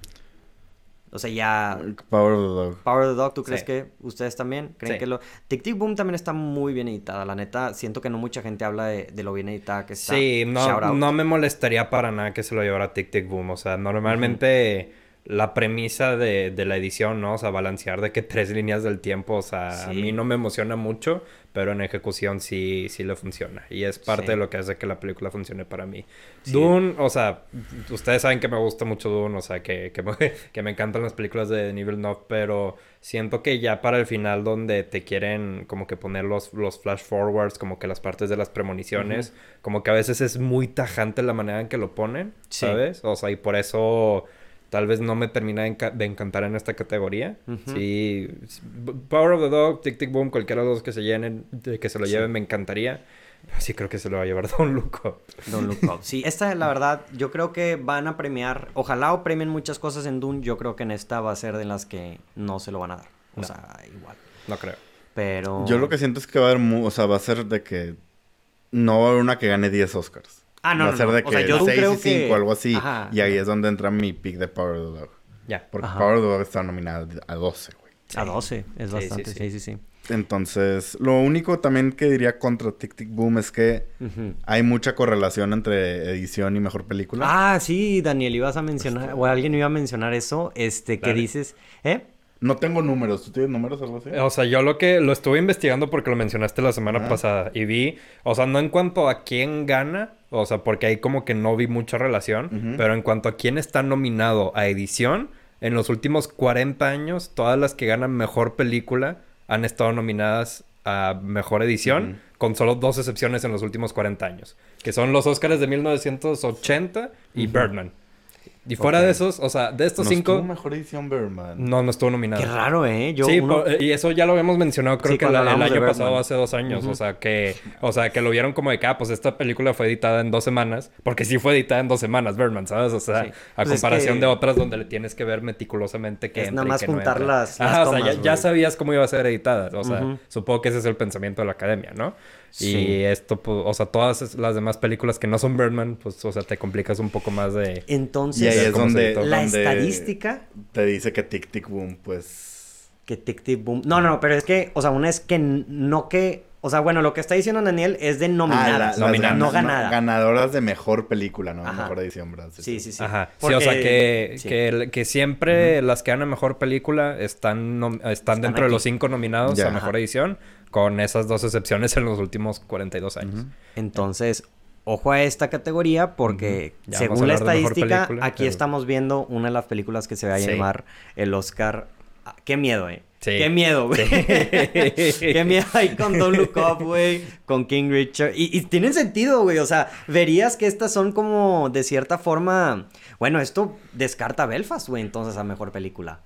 O sea, ya. Power of the Dog. Power of the Dog, ¿tú crees Sí. que ustedes también creen Sí. que lo. Tic Tic Boom también está muy bien editada. La neta, siento que no mucha gente habla de, de lo bien editada que está. Sí, no, no me molestaría para nada que se lo llevara Tic Tic Boom. O sea, normalmente la premisa de, de la edición, ¿no? O sea, balancear de que tres líneas del tiempo, o sea, a Sí. mí no me emociona mucho, pero en ejecución sí, sí le funciona. Y es parte Sí. de lo que hace que la película funcione para mí. Sí. Dune, o sea, ustedes saben que me gusta mucho Dune, o sea, que, que, me, que me encantan las películas de Nivel 9, pero siento que ya para el final donde te quieren como que poner los, los flash forwards, como que las partes de las premoniciones, como que a veces es muy tajante la manera en que lo ponen. ¿sabes? O sea, y por eso tal vez no me termina de, enca- de encantar en esta categoría. Sí, Power of the Dog, Tic Tic Boom, cualquiera de los que se llenen, de que se lo Sí. lleven, me encantaría. Pero sí creo que se lo va a llevar Don Luco. Look Up. Sí, esta, la verdad, yo creo que van a premiar. Ojalá o premien muchas cosas en Dune. Yo creo que en esta va a ser de las que no se lo van a dar. O No. sea, igual. No creo. Pero. Yo lo que siento es que va a haber, o sea, va a ser de que no va a haber una que gane 10 Oscars. Ah, no, va no, a ser no. de O que sea, yo 6 creo y 5 que- algo así. Ajá. Y ahí es donde entra mi pick de Power of the Dog. Ya. Porque Ajá. Power of the Dog está nominada a 12, güey. A 12. Es Sí, bastante. sí, Sí, sí. sí, sí. Entonces, lo único también que diría contra Tic Tic Boom es que hay mucha correlación entre edición y mejor película. Ah, sí, Daniel, ibas a mencionar, o alguien iba a mencionar eso, este, que Dale. dices, ¿eh? No tengo números. ¿Tú tienes números o algo así? O sea, yo lo que lo estuve investigando porque lo mencionaste la semana Ajá. pasada y vi, o sea, no en cuanto a quién gana, o sea, porque ahí como que no vi mucha relación, pero en cuanto a quién está nominado a edición, en los últimos 40 años, todas las que ganan mejor película han estado nominadas a mejor edición, con solo dos excepciones en los últimos 40 años, que son los Oscars de 1980 y Birdman. Y fuera de esos, o sea, de estos No cinco, mejor edición Birdman. no, no estuvo nominado. Qué raro, ¿eh? Yo, sí, uno- y eso ya lo habíamos mencionado creo Sí, que la- el año pasado, hace dos años. O sea, que o sea que lo vieron como de que, ah, pues esta película fue editada en dos semanas. Porque sí fue editada en dos semanas, Birdman, ¿sabes? O sea, Sí. a Pues es comparación que- de otras donde le tienes que ver meticulosamente que Es entra nada y más que no juntar entra. las- las Ajá, o sea, ya, sabías cómo iba a ser editada. O sea, supongo que ese es el pensamiento de la academia, ¿no? Sí. Y esto, pues, o sea, todas las demás películas que no son Birdman, pues, o sea, te complicas un poco más de... Entonces, Y ahí es donde, la donde estadística te dice que Tic Tic Boom, pues... que Tic Tic Boom. No, no, no, pero es que, o sea, una es que no que. O sea, bueno, lo que está diciendo Daniel es de Ah, nominadas. la- las Nominadas. no gana- ganada. Ganadoras de mejor película, no Ajá. mejor edición, ¿verdad? Sí, sí, sí. Ajá. Porque- Sí, o sea que, sí. que, siempre las que ganan mejor película están, están, dentro de los cinco nominados Ya. a mejor Ajá. edición, con esas dos excepciones en los últimos 42 años. Ujú. Entonces, ojo a esta categoría porque según la estadística, película, aquí pero- estamos viendo una de las películas que se va a Sí. llamar el Oscar. Ah, Qué miedo, eh. Sí. Qué miedo, güey. Qué miedo ahí con Don't Look Up, güey. Con King Richard. Y, y tienen sentido, güey. O sea, verías que estas son como de cierta forma. Bueno, esto descarta a Belfast, güey, entonces a mejor película.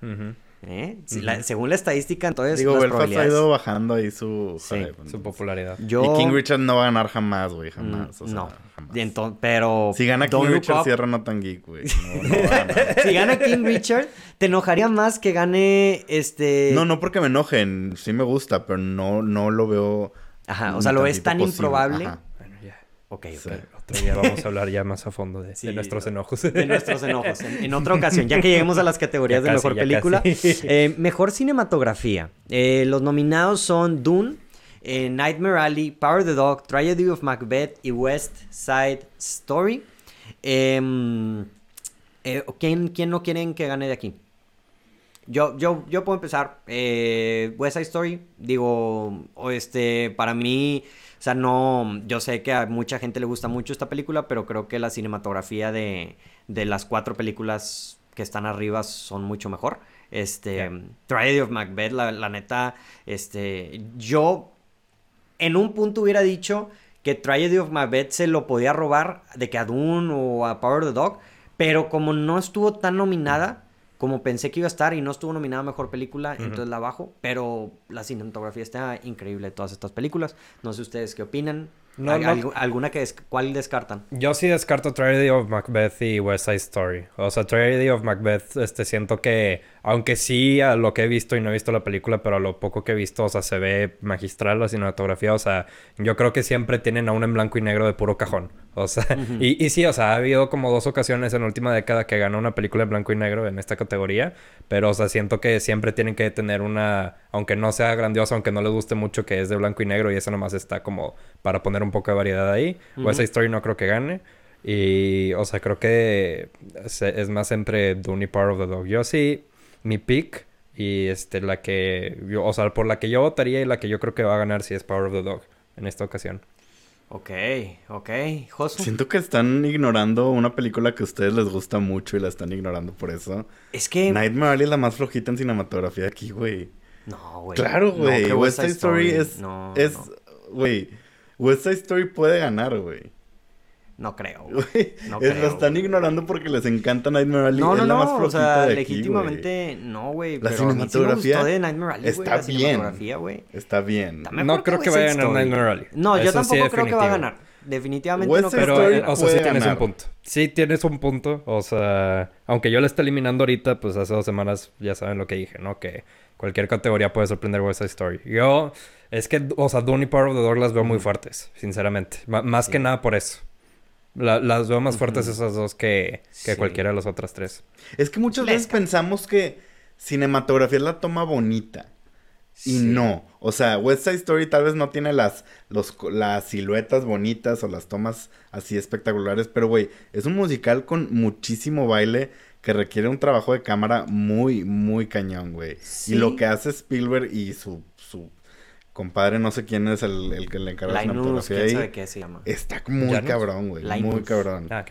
¿Eh? Si la- según la estadística, entonces. Digo, las ha ido bajando ahí su... Sí, popularidad. Yo. Y King Richard no va a ganar jamás, güey, Mm, jamás. o sea, no. jamás. Pero. Si gana King Richard, Up- cierra No Tan Geek, güey. No, no va a ganar. Si gana King Richard, ¿te enojaría más que gane este. No, no porque me enojen. Sí me gusta, pero no, no lo veo... Ajá, o sea, lo ves tan posible. improbable. Ajá. Bueno, ya. Ok, ok. Sí. Otro día vamos a hablar ya más a fondo de, nuestros no. enojos. De nuestros enojos. En, en otra ocasión, ya que lleguemos a las categorías Ya de casi, mejor película. Eh, mejor cinematografía. Eh, los nominados son Dune, eh, Nightmare Alley, Power of the Dog, Tragedy of Macbeth y West Side Story. Em, ¿quién, ¿Quién no quieren que gane de aquí? Yo, yo, yo puedo empezar. West Side Story, digo, este, para mí, sea, no, yo sé que a mucha gente le gusta mucho esta película, pero creo que la cinematografía de, de las cuatro películas que están arriba son mucho mejor. Este, Yeah. Tragedy of Macbeth, la, la neta, este, yo en un punto hubiera dicho que Tragedy of Macbeth se lo podía robar de que a Dune o a Power of the Dog, pero como no estuvo tan nominada como pensé que iba a estar y no estuvo nominada a Mejor Película, entonces la bajo, pero la cinematografía está increíble de todas estas películas. No sé ustedes qué opinan. No, ¿Al- no. algu- ¿Alguna que des- cuál descartan? Yo sí descarto Tragedy of Macbeth y West Side Story. O sea, Tragedy of Macbeth, este, siento que, aunque sí a lo que he visto y no he visto la película, pero a lo poco que he visto, o sea, se ve magistral la cinematografía. O sea, yo creo que siempre tienen a uno en blanco y negro de puro cajón. O sea, y, y sí, o sea, ha habido como dos ocasiones en la última década que ganó una película en blanco y negro en esta categoría. Pero, o sea, siento que siempre tienen que tener una, aunque no sea grandiosa, aunque no les guste mucho, que es de blanco y negro y eso nomás está como para poner un poco de variedad ahí. West Side Story no creo que gane. Y, o sea, creo que es, es más entre Dune y Power of the Dog. Yo sí, mi pick y este, la que, yo, o sea, por la que yo votaría y la que yo creo que va a ganar sí es Power of the Dog en esta ocasión. Ok, ok. Josu. Siento que están ignorando una película que a ustedes les gusta mucho y la están ignorando por eso. Es que... Nightmare Alley es la más flojita en cinematografía aquí, güey. No, güey. Claro, güey. West Side Story es... No, es, no. güey. West Side Story puede ganar, güey. No creo. güey. No creo, la están güey. ignorando porque les encanta Nightmare Alley. No, no, es la más no, o flojita sea, de aquí, legítimamente no, güey. La pero a mí sí me cinematografía gustó de Nightmare Alley, güey, está la bien. cinematografía, güey. güey. Está bien. Está No creo que vaya a ganar. Nightmare Alley. No, yo sí, tampoco creo que va a ganar. Definitivamente West no creo. Pero, eh, o sea, sí tienes ganar. un punto. Sí tienes un punto. O sea, aunque yo la esté eliminando ahorita, pues hace dos semanas ya saben lo que dije, ¿no? Que cualquier categoría puede sorprender West Side Story. Yo, es que, o sea, Dune y Power of the Dog las veo muy fuertes, sinceramente. Ma- más que nada por eso. La- las veo más fuertes esas dos que, que Sí. cualquiera de las otras tres. Es que muchas veces pensamos que cinematografía es la toma bonita. Y Sí. no. O sea, West Side Story tal vez no tiene las, los, las siluetas bonitas o las tomas así espectaculares. Pero, güey, es un musical con muchísimo baile que requiere un trabajo de cámara muy, muy cañón, güey. Sí. Y lo que hace Spielberg y su compadre, no sé quién es el, el que le encarga la cinematografía quién sabe ahí. qué se llama. Está muy cabrón, güey. Muy cabrón. Ah.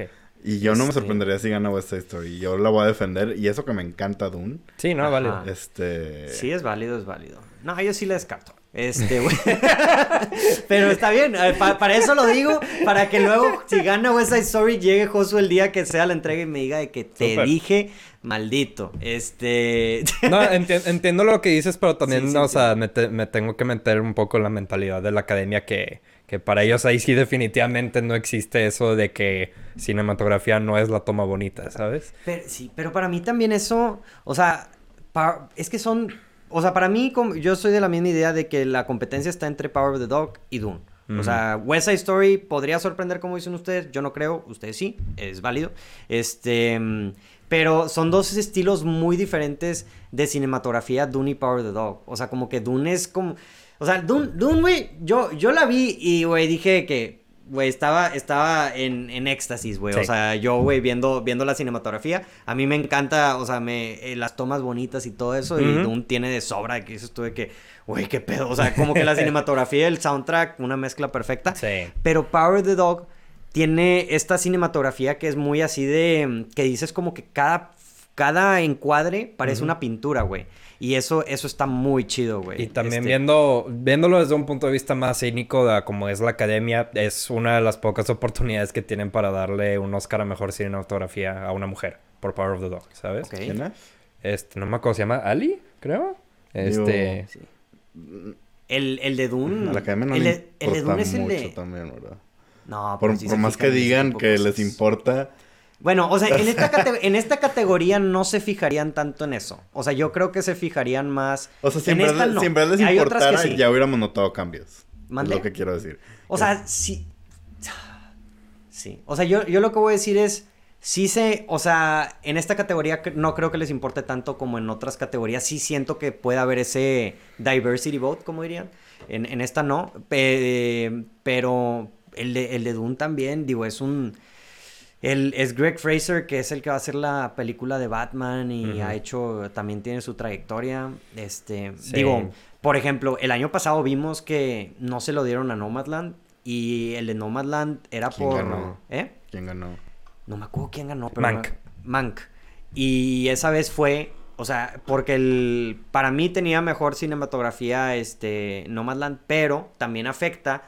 Y yo no me Este- sorprendería si gana West Side Story. Yo la voy a defender. Y eso que me encanta Dune. Sí, no, Ajá. vale. Este. Sí, es válido, es válido. No, yo sí la descarto. Este, güey. Pero está bien, eh, pa- para eso lo digo, para que luego, si gana West Side Story, llegue Josu el día que sea la entrega y me diga de que te dije, maldito. Este. No, enti- entiendo lo que dices, pero también, Sí, sí, o sí. sea, me, te- me tengo que meter un poco en la mentalidad de la academia que, que para ellos ahí sí definitivamente no existe eso de que cinematografía no es la toma bonita, ¿sabes? Pero, sí, pero para mí también eso, o sea, es que son, o sea, para mí yo soy de la misma idea de que la competencia está entre Power of the Dog y Dune. O sea, West Side Story podría sorprender como dicen ustedes, yo no creo, ustedes sí, es válido. Este, pero son dos estilos muy diferentes de cinematografía, Dune y Power of the Dog. O sea, como que Dune es como, o sea, Dune, Dune, güey, yo, yo la vi y, güey, dije que, güey, estaba, estaba en, en éxtasis, güey. O sea, yo, güey, viendo, viendo la cinematografía, a mí me encanta, o sea, me, eh, las tomas bonitas y todo eso, y. Dune tiene de sobra, que dices tú de que, güey, qué pedo, o sea, como que la cinematografía el soundtrack, una mezcla perfecta. Sí. Pero Power of the Dog tiene esta cinematografía que es muy así de, que dices como que cada, cada encuadre parece una pintura, güey. Y eso, eso está muy chido, güey. Y también Este, viendo, viéndolo desde un punto de vista más cínico de como es la academia, es una de las pocas oportunidades que tienen para darle un Oscar a mejor cinematografía a una mujer por Power of the Dog, ¿sabes? Ok. ¿Quién es? Este, no me acuerdo, se llama Ali, creo. Este, Sí. El, el de Dune. A la academia no el, le de, el de importa Dune es el mucho de. también, ¿verdad? No, Por, sí por más que digan que les importa. Bueno, o sea, en esta, en esta categoría no se fijarían tanto en eso. O sea, yo creo que se fijarían más. O sea, si en esta verdad, no. si en verdad les Hay otras que importara, sí. ya hubiéramos notado cambios. Es lo que quiero decir. O sea, sí. Sí. O sea, yo, yo lo que voy a decir es. Sí sé, o sea, en esta categoría no creo que les importe tanto como en otras categorías. Sí siento que puede haber ese diversity vote, como dirían. En, en esta no, pero el de, el de Dune también, digo, es un... El, es Greg Fraser, que es el que va a hacer la película de Batman y ha hecho, también tiene su trayectoria. Este, digo, por ejemplo, el año pasado vimos que no se lo dieron a Nomadland y el de Nomadland era ¿Quién por... ganó? ¿Eh? ¿Quién ganó? No me acuerdo quién ganó, pero... Mank. Mank. Y esa vez fue, o sea, porque el... Para mí tenía mejor cinematografía, este, Nomadland, pero también afecta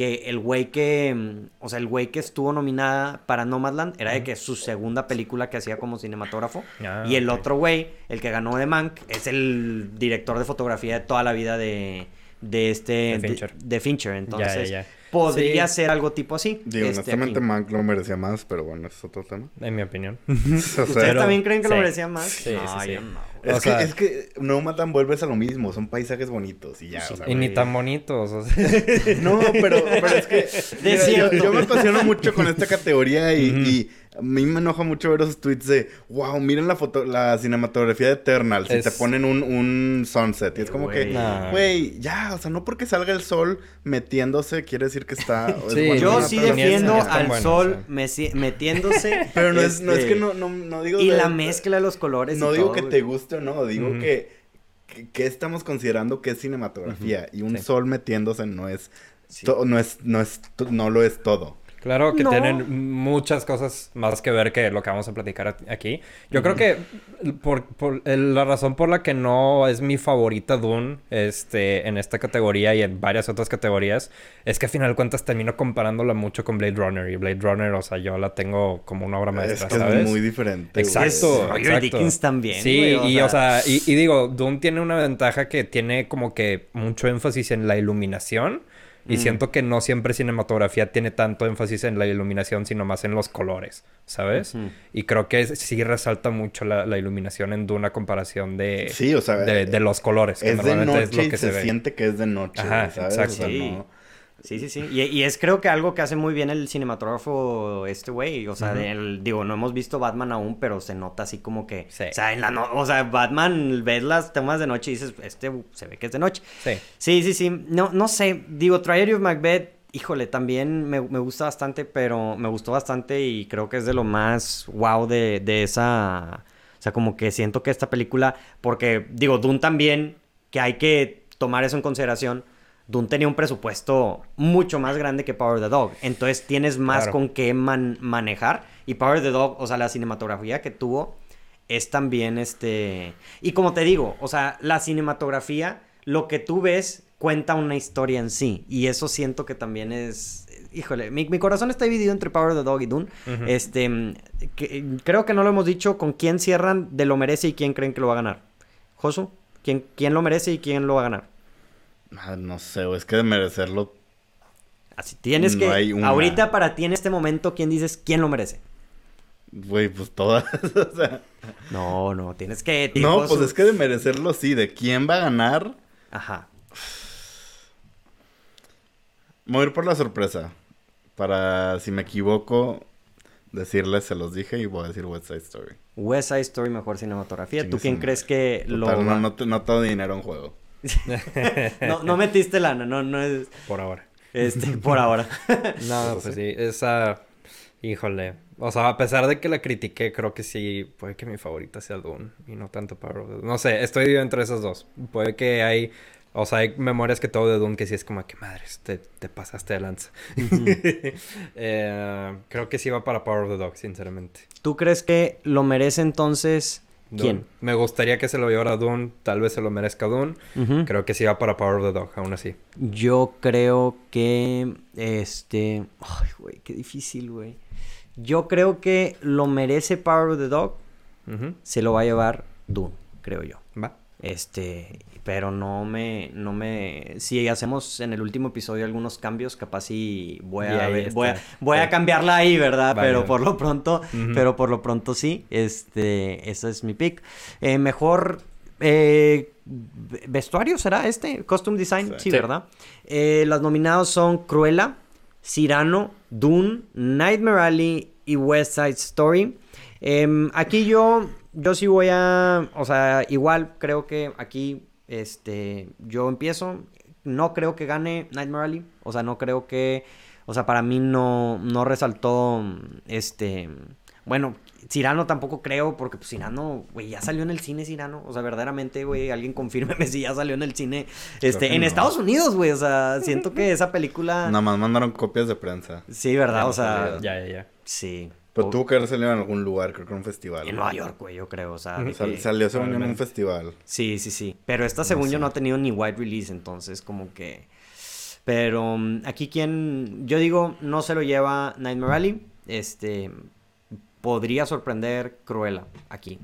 que el güey que, mm, o sea, el güey que estuvo nominada para Nomadland era de que su segunda película que hacía como cinematógrafo. Ah, y el otro güey, el que ganó de Mank, es el director de fotografía de toda la vida de, de este... De Fincher. De, de Fincher. Entonces, ya. podría Sí. ser algo tipo así. Digo, este, honestamente, aquí. Mank lo merecía más, pero bueno, es otro tema. En mi opinión. ¿Ustedes Pero- también creen que lo merecía más? Sí, no, sí, sí. yo no. Es, O que, sea- es que no matan, vuelves a lo mismo, son paisajes bonitos y ya, o sea, y ni tan bonitos. o sea. No, pero, pero es que mira, yo, me apasiono mucho con esta categoría y a mí me enoja mucho ver esos tweets de wow, miren la foto, la cinematografía de Eternal, si Es- te ponen un, un sunset. Y es como Güey. que, Nah. güey, ya, o sea, no porque salga el sol metiéndose quiere decir que está. es Sí, Yo sí defiendo al sol sí. metiéndose. Pero no es, no es este, que no, no, no digo. Y de- la mezcla de los colores. No y digo todo, que güey. te guste o no, digo Ujú. que, que, que estamos considerando que es cinematografía. Y un Sí. sol metiéndose no es, Sí. no es, no es, no lo es todo. Claro que No. tienen muchas cosas más que ver que lo que vamos a platicar aquí. Yo creo que por, por- el- la razón por la que no es mi favorita Dune este, en esta categoría y en varias otras categorías es que a final de cuentas termino comparándola mucho con Blade Runner. Y Blade Runner, o sea, yo la tengo como una obra maestra, es que ¿sabes? es muy diferente. güey. Exacto, Roger exacto. Dickens también, Sí, güey, y o sea, y, y digo, Dune tiene una ventaja que tiene como que mucho énfasis en la iluminación. Y Mm. siento que no siempre cinematografía tiene tanto énfasis en la iluminación, sino más en los colores, ¿sabes? Y creo que es- sí resalta mucho la, la iluminación en Dune a comparación de, Sí, o sea, de, de los colores, que Es de normalmente noche es lo y que se, se, ve. siente que es de noche, Ajá, exacto. O sea, Sí. no- Sí, sí, sí. Y, y es creo que algo que hace muy bien el cinematógrafo este güey. O sea, del- digo, no hemos visto Batman aún, pero se nota así como que... Sí. O sea, en la no- o sea, Batman ves las tomas de noche y dices, este se ve que es de noche. Sí. Sí, sí, sí. No, no sé. Digo, Tragedy of Macbeth, híjole, también me, me gusta bastante, pero me gustó bastante y creo que es de lo más wow de, de esa. O sea, como que siento que esta película. Porque, digo, Dune también, que hay que tomar eso en consideración. Dune tenía un presupuesto mucho más grande que Power the Dog. Entonces tienes más Claro. con qué man- manejar. Y Power the Dog, o sea, la cinematografía que tuvo es también este... Y como te digo, o sea, la cinematografía, lo que tú ves cuenta una historia en sí. Y eso siento que también es... Híjole, mi, mi corazón está dividido entre Power of the Dog y Dune. Este, que- creo que no lo hemos dicho con quién cierran de lo merece y quién creen que lo va a ganar. Josu, ¿quién, quién lo merece y quién lo va a ganar? Ah, no sé, güey, es que de merecerlo. Así tienes No que... hay una. Ahorita para ti en este momento, ¿quién dices quién lo merece? Güey, pues todas. o sea, No, no, tienes que... no, Josu. pues es que de merecerlo sí. De quién va a ganar, Ajá. me voy a ir por la sorpresa. Para, si me equivoco, decirles, se los dije y voy a decir West Side Story. West Side Story, mejor cinematografía. ¿Tú quién crees que lo Total, va- no, no, te- no todo dinero en juego. no, no metiste lana, no, no es... Por ahora. Este, por ahora. No, pues sí, esa... Híjole. O sea, a pesar de que la critiqué, creo que sí, puede que mi favorita sea Dune y no tanto Power of the Dog. No sé, estoy entre esas dos. Puede que hay... O sea, hay memorias que todo de Dune que sí es como que madres, te, te pasaste de lanza. Eh, creo que sí va para Power of the Dog, sinceramente. ¿Tú crees que lo merece entonces. Quién? Me gustaría que se lo llevara Dune, tal vez se lo merezca Dune. Creo que sí va para Power of the Dog, aún así. Yo creo que este, ay, güey, qué difícil, güey. Yo creo que lo merece Power of the Dog, se lo va a llevar Dune, creo yo. Va. Este, pero no me, no me, si hacemos en el último episodio algunos cambios, capaz sí voy a, ver- voy a, está. voy a Sí. cambiarla ahí, ¿verdad? Vale, pero por lo pronto, pero por lo pronto sí, este, ese es mi pick. Eh, mejor eh, ve- vestuario será este, costume design, sí, Sí. Sí. ¿verdad? Eh, las nominados son Cruella, Cyrano, Dune, Nightmare Alley y West Side Story. Em, aquí yo, yo sí voy a, o sea, igual creo que aquí, este, yo empiezo. No creo que gane Nightmare Alley. O sea, no creo que, o sea, para mí no, no resaltó, este, bueno, Cirano tampoco creo, porque pues Cirano, güey, ya salió en el cine Cirano. O sea, verdaderamente, güey, alguien confírmeme si ya salió en el cine. Este, en no. Estados Unidos, güey. O sea, siento que esa película. Nada más mandaron copias de prensa. Sí, ¿verdad? O sea, Ya, ya, ya. sí. Pero O- tuvo que haber salido en algún lugar, creo que en un festival. En Nueva York, güey, yo creo. O sea, de Sal- que- salió según yo en un festival. Sí, sí, sí. Pero esta, según yo, sé. no ha tenido ni wide release, entonces, como que. Pero mm, aquí quien. Yo digo, no se lo lleva Nightmare Alley. Este. Podría sorprender Cruella aquí.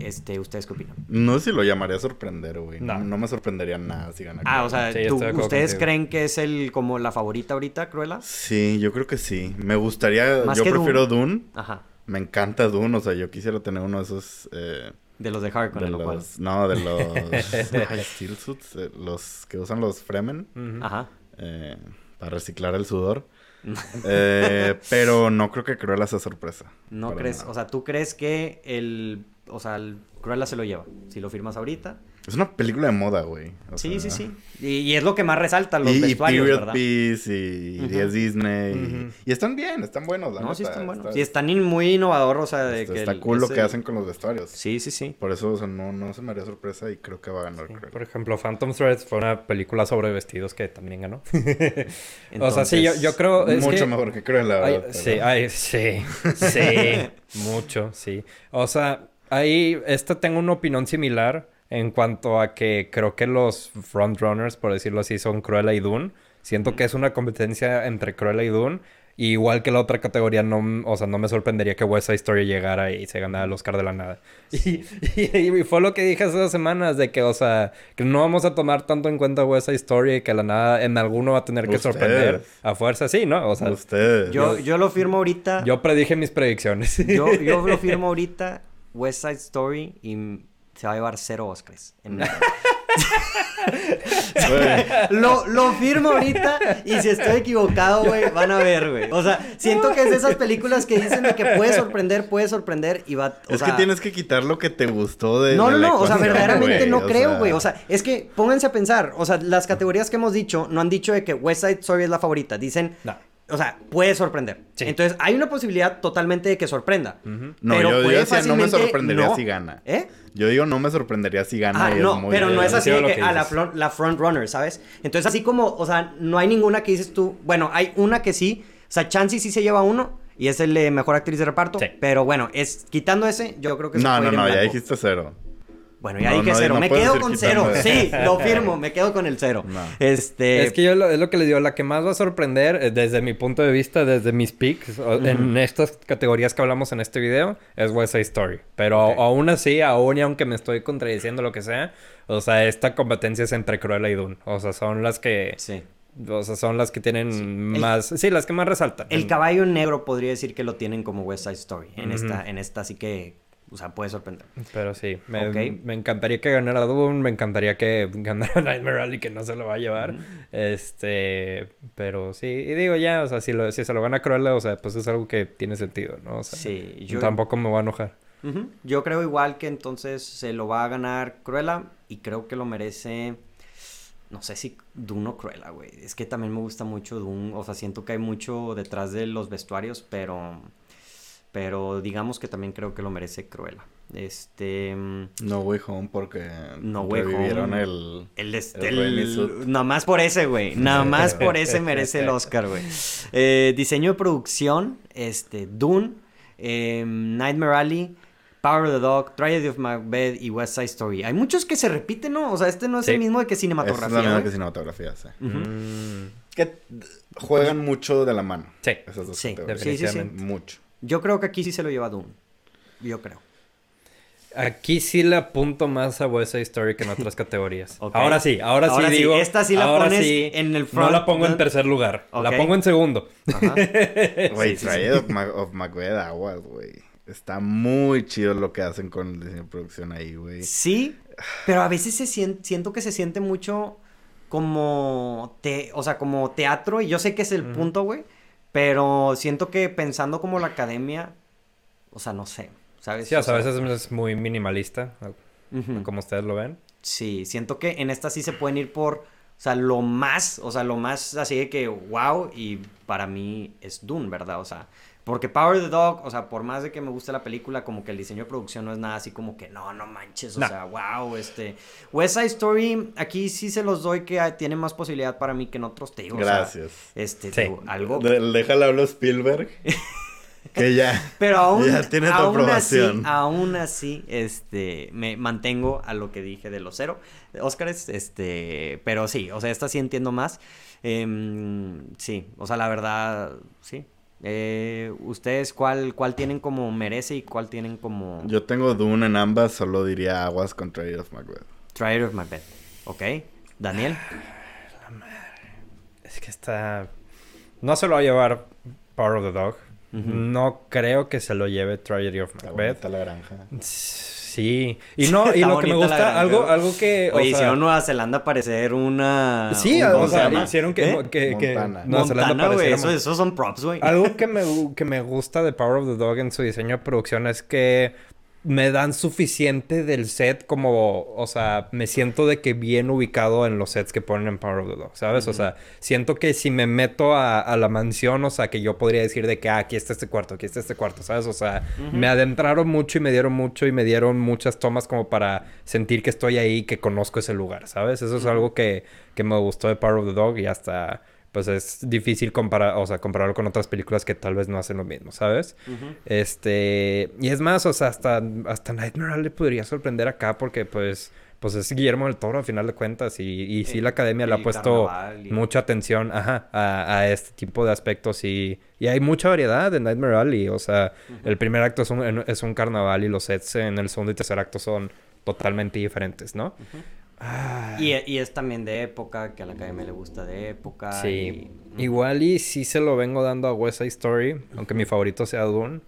Este, ¿ustedes qué opinan? No sé si lo llamaría sorprender, güey. No. No. me sorprendería nada si gana. Ah, o sea, Sí, ¿tú- estoy de acuerdo ¿ustedes contigo. creen que es el como la favorita ahorita, Cruella? Sí, yo creo que sí. Me gustaría. Más yo que prefiero Dune. Ajá. Me encanta Dune. O sea, yo quisiera tener uno de esos. eh, De los de Harkonnen, de lo cual. los, no, de los. ay, steel suits. eh, los que usan los Fremen. Ajá. eh, para reciclar el sudor. Eh, pero no creo que Cruella sea sorpresa. ¿No crees? nada. O sea, ¿tú crees que el. O sea, el Cruella se lo lleva? Si lo firmas ahorita. Es una película de moda, güey. O sí, sí, sea, sí. Y, y es lo que más resalta los y, y vestuarios, Period ¿verdad? Piece y, y Ujú. es Disney. y- y, están bien, están buenos, la No, sí están buenos. está- Sí, están in- muy innovador, o sea, de está, que... está el- cool lo que hacen con los vestuarios. Sí, sí, sí. Por eso, o sea, no, no se me haría sorpresa y creo que va a ganar Sí, Cruella. Por ejemplo, Phantom Threads fue una película sobre vestidos que también ganó. o sea, sí, yo, yo creo... es Mucho que- mejor que Cruella, Ay, ¿verdad? sí, Pero- ay, sí, sí, mucho, sí. O sea, ahí, esta tengo una opinión similar en cuanto a que creo que los frontrunners, por decirlo así, son Cruella y Dune. Siento que es una competencia entre Cruella y Dune. Y igual que la otra categoría, no, o sea, no me sorprendería que West Side Story llegara y se ganara el Oscar de la nada. Y, y- y fue lo que dije hace dos semanas, de que, o sea, que no vamos a tomar tanto en cuenta West Side Story y que la nada en alguno va a tener que Ustedes. sorprender a fuerza. Sí, ¿no? O sea, Ustedes. Yo, yo lo firmo ahorita. yo predije mis predicciones. Yo, yo lo firmo ahorita, West Side Story, y se va a llevar cero Oscars. En- lo, lo firmo ahorita, y si estoy equivocado, güey, van a ver, güey. O sea, siento que es de esas películas que dicen de que puede sorprender, puede sorprender, y va... o es sea, que tienes que quitar lo que te gustó de. No, no, no, o sea, verdaderamente no o creo, sea, güey. O sea, es que pónganse a pensar, o sea, las categorías que hemos dicho no han dicho de que West Side Story es la favorita, dicen, No. O sea, puede sorprender. Sí. Entonces, hay una posibilidad totalmente de que sorprenda. No, pero yo, yo puede decía, no me sorprendería no. si gana. ¿Eh? Yo digo, no me sorprendería si gana. Ah, y es no, muy pero no es así de que, que ah, la, front, la front runner, ¿sabes? Entonces, así como, o sea, no hay ninguna que dices tú, bueno, hay una que sí, o sea, Chansey sí se lleva uno, y es el de mejor actriz de reparto, Sí. pero bueno, es quitando ese, yo creo que se No, puede no, ir no, ya dijiste cero. Bueno, ya No, dije no, cero. no me quedo con cero. Sí, lo firmo. Me quedo con el cero. No. Este. Es que yo lo- es lo que le digo, la que más va a sorprender eh, desde mi punto de vista, desde mis picks, en estas categorías que hablamos en este video, es West Side Story. Pero aún así, aún y aunque me estoy contradiciendo lo que sea, o sea, esta competencia es entre Cruella y Dune. O sea, son las que... Sí. O sea, son las que tienen más... Sí, las que más resaltan. El caballo negro podría decir que lo tienen como West Side Story. En esta, en esta sí que. O sea, puede sorprender. Pero sí, me, encantaría que ganara Dune, me encantaría que ganara Nightmare Alley, que no se lo va a llevar. Este, pero sí, y digo ya, o sea, si, lo- si se lo gana Cruella, o sea, pues es algo que tiene sentido, ¿no? O sea, Sí, yo- tampoco me va a enojar. Yo creo igual que entonces se lo va a ganar Cruella. Y creo que lo merece. No sé si Dune o Cruella, güey. Es que también me gusta mucho Dune. O sea, siento que hay mucho detrás de los vestuarios, pero. Pero digamos que también creo que lo merece Cruella. Este. mm, No Way Home porque No Way revivieron Home. el... El, este, El el- nada más por ese, güey. Nada más por ese merece el Oscar, güey. Eh, diseño de producción, este, Dune, eh, Nightmare Alley, Power of the Dog, Tragedy of Macbeth y West Side Story. Hay muchos que se repiten, ¿no? O sea, este no es Sí. el mismo de que Esa es cinematografía. la misma güey. que cinematografía, sí. Mm, Que juegan mucho de la mano. Sí. Esas dos Sí, sí, sí, sí. Mucho. Yo creo que aquí sí se lo lleva Dune. Yo creo. Aquí sí le apunto más a West Side Story que en otras categorías. Ahora sí, ahora, Ahora sí sí, digo. esta sí la ahora pones sí, en el No front, la pongo ¿no? en tercer lugar, la pongo en segundo. Ajá. Güey, Sí, sí, Tragedy of, Ma- of Macbeth, aguas, güey. Está muy chido lo que hacen con el diseño de producción ahí, güey. Sí, pero a veces se sien- siento que se siente mucho como te, o sea, como teatro y yo sé que es el punto, güey, Pero siento que pensando como la academia, o sea, no sé, ¿sabes? Sí, o sea, a veces es muy minimalista, como ustedes lo ven. Sí, siento que en esta sí se pueden ir por, o sea, lo más, o sea, lo más así de que, wow, y para mí es Dune, ¿verdad? O sea, porque Power the Dog, o sea, por más de que me guste la película, como que el diseño de producción no es nada así como que, no, no manches, o No. sea, wow, este... West Side Story, aquí sí se los doy que tiene más posibilidad para mí que en otros, te digo, o sea, Gracias. este, Sí. digo, algo... Déjale hablar Spielberg. que ya. Pero aún, Ya tiene tu aún así, aprobación. aún así, este, me mantengo a lo que dije de los cero Óscares, este, pero sí, o sea, esta sí entiendo más. Em, sí, o sea, la verdad, sí. Eh, ¿Ustedes cuál, cuál tienen como merece y cuál tienen como Yo tengo Dune en ambas, solo diría Aguas contra Traitor of Macbeth. Trier of Macbeth? ¿Ok? Daniel. Es que está... No se lo va a llevar Power of the Dog. No creo que se lo lleve Tragedy of Está Macbeth. bonita la granja. Sí. Y no, y lo que me gusta, granja. algo, algo que... o Oye, sea, hicieron Nueva Zelanda parecer una... Sí, un- o ¿cómo se sea, hicieron que... ¿Eh? que, que Montana. Nueva Zelanda Montana, güey, eso, Mon- eso son props, güey. Algo que me, que me gusta de Power of the Dog en su diseño de producción es que me dan suficiente del set como, o sea, me siento de que bien ubicado en los sets que ponen en Power of the Dog, ¿sabes? O sea, siento que si me meto a, a la mansión, o sea, que yo podría decir de que ah, aquí está este cuarto, aquí está este cuarto, ¿sabes? O sea, me adentraron mucho y me dieron mucho y me dieron muchas tomas como para sentir que estoy ahí, que conozco ese lugar, ¿sabes? Eso es algo que, que me gustó de Power of the Dog y hasta pues es difícil comparar, o sea, compararlo con otras películas que tal vez no hacen lo mismo, ¿sabes? Este, y es más, o sea, hasta, hasta Nightmare Alley le podría sorprender acá porque pues, pues es Guillermo del Toro a final de cuentas y, y sí El- la academia le ha puesto y- mucha atención, ajá, a, a este tipo de aspectos y, y hay mucha variedad en Nightmare Alley, o sea, el primer acto es un, es un carnaval y los sets en el segundo y tercer acto son totalmente diferentes, ¿no? Y, y es también de época, que a la academia le gusta de época. Sí. y- Igual y sí se lo vengo dando a West Side Story, aunque mi favorito sea Dune.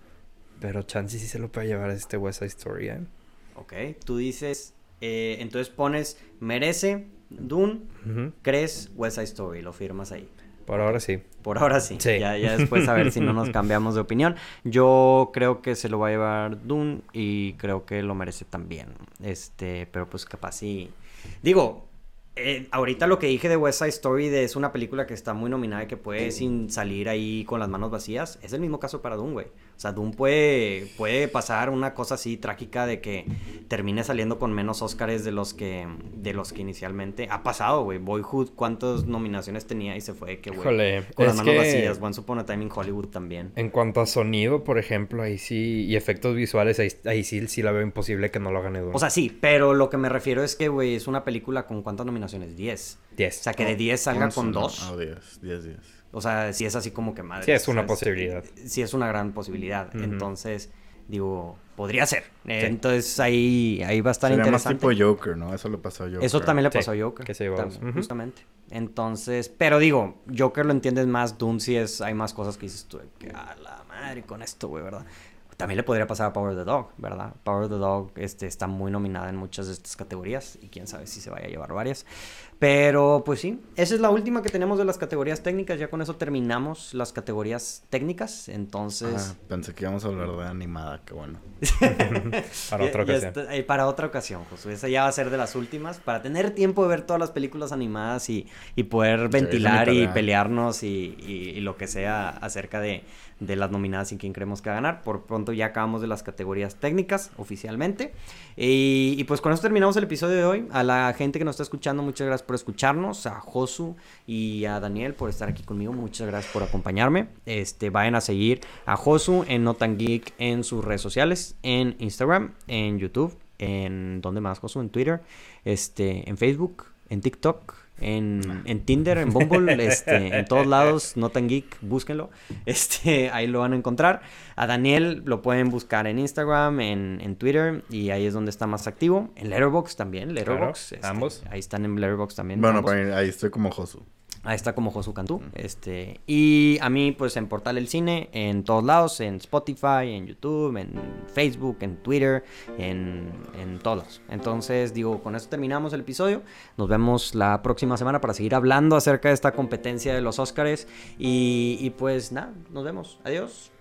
Pero chance sí se lo puede llevar a este West Side Story, ¿eh? Ok, tú dices, eh, entonces pones, merece Dune, crees West Side Story, lo firmas ahí. Por ahora sí. Por ahora sí. Sí. Ya, ya después a ver si no nos cambiamos de opinión. Yo creo que se lo va a llevar Dune y creo que lo merece también. Este, pero pues capaz sí. Digo, eh, ahorita lo que dije de West Side Story de es una película que está muy nominada y que puede sin salir ahí con las manos vacías, es el mismo caso para güey. O sea, Dune puede, puede pasar una cosa así trágica de que termine saliendo con menos Oscars de los que, de los que inicialmente. Ha pasado, güey. Boyhood, ¿cuántas nominaciones tenía y se fue? Que, güey. Híjole, Con las manos que- vacías. Once Upon a Time in Hollywood también. En cuanto a sonido, por ejemplo, ahí sí, y efectos visuales, ahí, ahí sí, sí la veo imposible que no lo gane Dune. O sea, sí, pero lo que me refiero es que, güey, es una película con cuántas nominaciones? 10. 10. O sea, que de 10 salga con ¿no? 2. Ah, 10, 10, 10. O sea, sí es así como que madre. Sí, es una posibilidad. Sí, es una gran posibilidad. Entonces, digo, podría ser. Eh, Sí. Entonces ahí, ahí va a estar Sería más interesante. tipo Joker, ¿no? Eso le pasó a Joker. Eso también le Sí, pasó a Joker. que se llevó tam- dos. Ujú. Justamente. Entonces, pero digo, Joker lo entiendes más, Dune sí es, hay más cosas que dices tú, de que a la madre con esto, güey, ¿verdad? También le podría pasar a Power the Dog, ¿verdad? Power the Dog este, está muy nominada en muchas de estas categorías y quién sabe si se vaya a llevar varias. Pero pues sí, esa es la última que tenemos de las categorías técnicas. Ya con eso terminamos las categorías técnicas. Entonces, Ah, pensé que íbamos a hablar de animada, qué bueno. Para otra ocasión. está- eh, para otra ocasión, Josué. Esa ya va a ser de las últimas. Para tener tiempo de ver todas las películas animadas y, y poder es ventilar y pelearnos y, y- y lo que sea acerca de, de las nominadas y quién creemos que va a ganar. Por pronto ya acabamos de las categorías técnicas oficialmente. Y, pues con eso terminamos el episodio de hoy. A la gente que nos está escuchando, muchas gracias por escucharnos. A Josu y a Daniel por estar aquí conmigo. Muchas gracias por acompañarme. Este, vayan a seguir a Josu en Notan Geek en sus redes sociales, en Instagram, en YouTube, en ¿dónde más, Josu? En Twitter, este, en Facebook, en TikTok. En, en Tinder, en Bumble, este, en todos lados, Notan Geek, búsquenlo. Este, ahí lo van a encontrar. A Daniel lo pueden buscar en Instagram, en, en Twitter, y ahí es donde está más activo. En Letterboxd también, Letterboxd. este, ambos. Ahí están en Letterboxd también. Bueno, ambos. para- ahí estoy como Josu. Ahí está como Josu Cantú. Este, y a mí, pues en Portal El Cine, en todos lados, en Spotify, en YouTube, en Facebook, en Twitter, en, en todos. Entonces, digo, con eso terminamos el episodio. Nos vemos la próxima semana para seguir hablando acerca de esta competencia de los Óscares. Y, y pues nada, nos vemos. Adiós.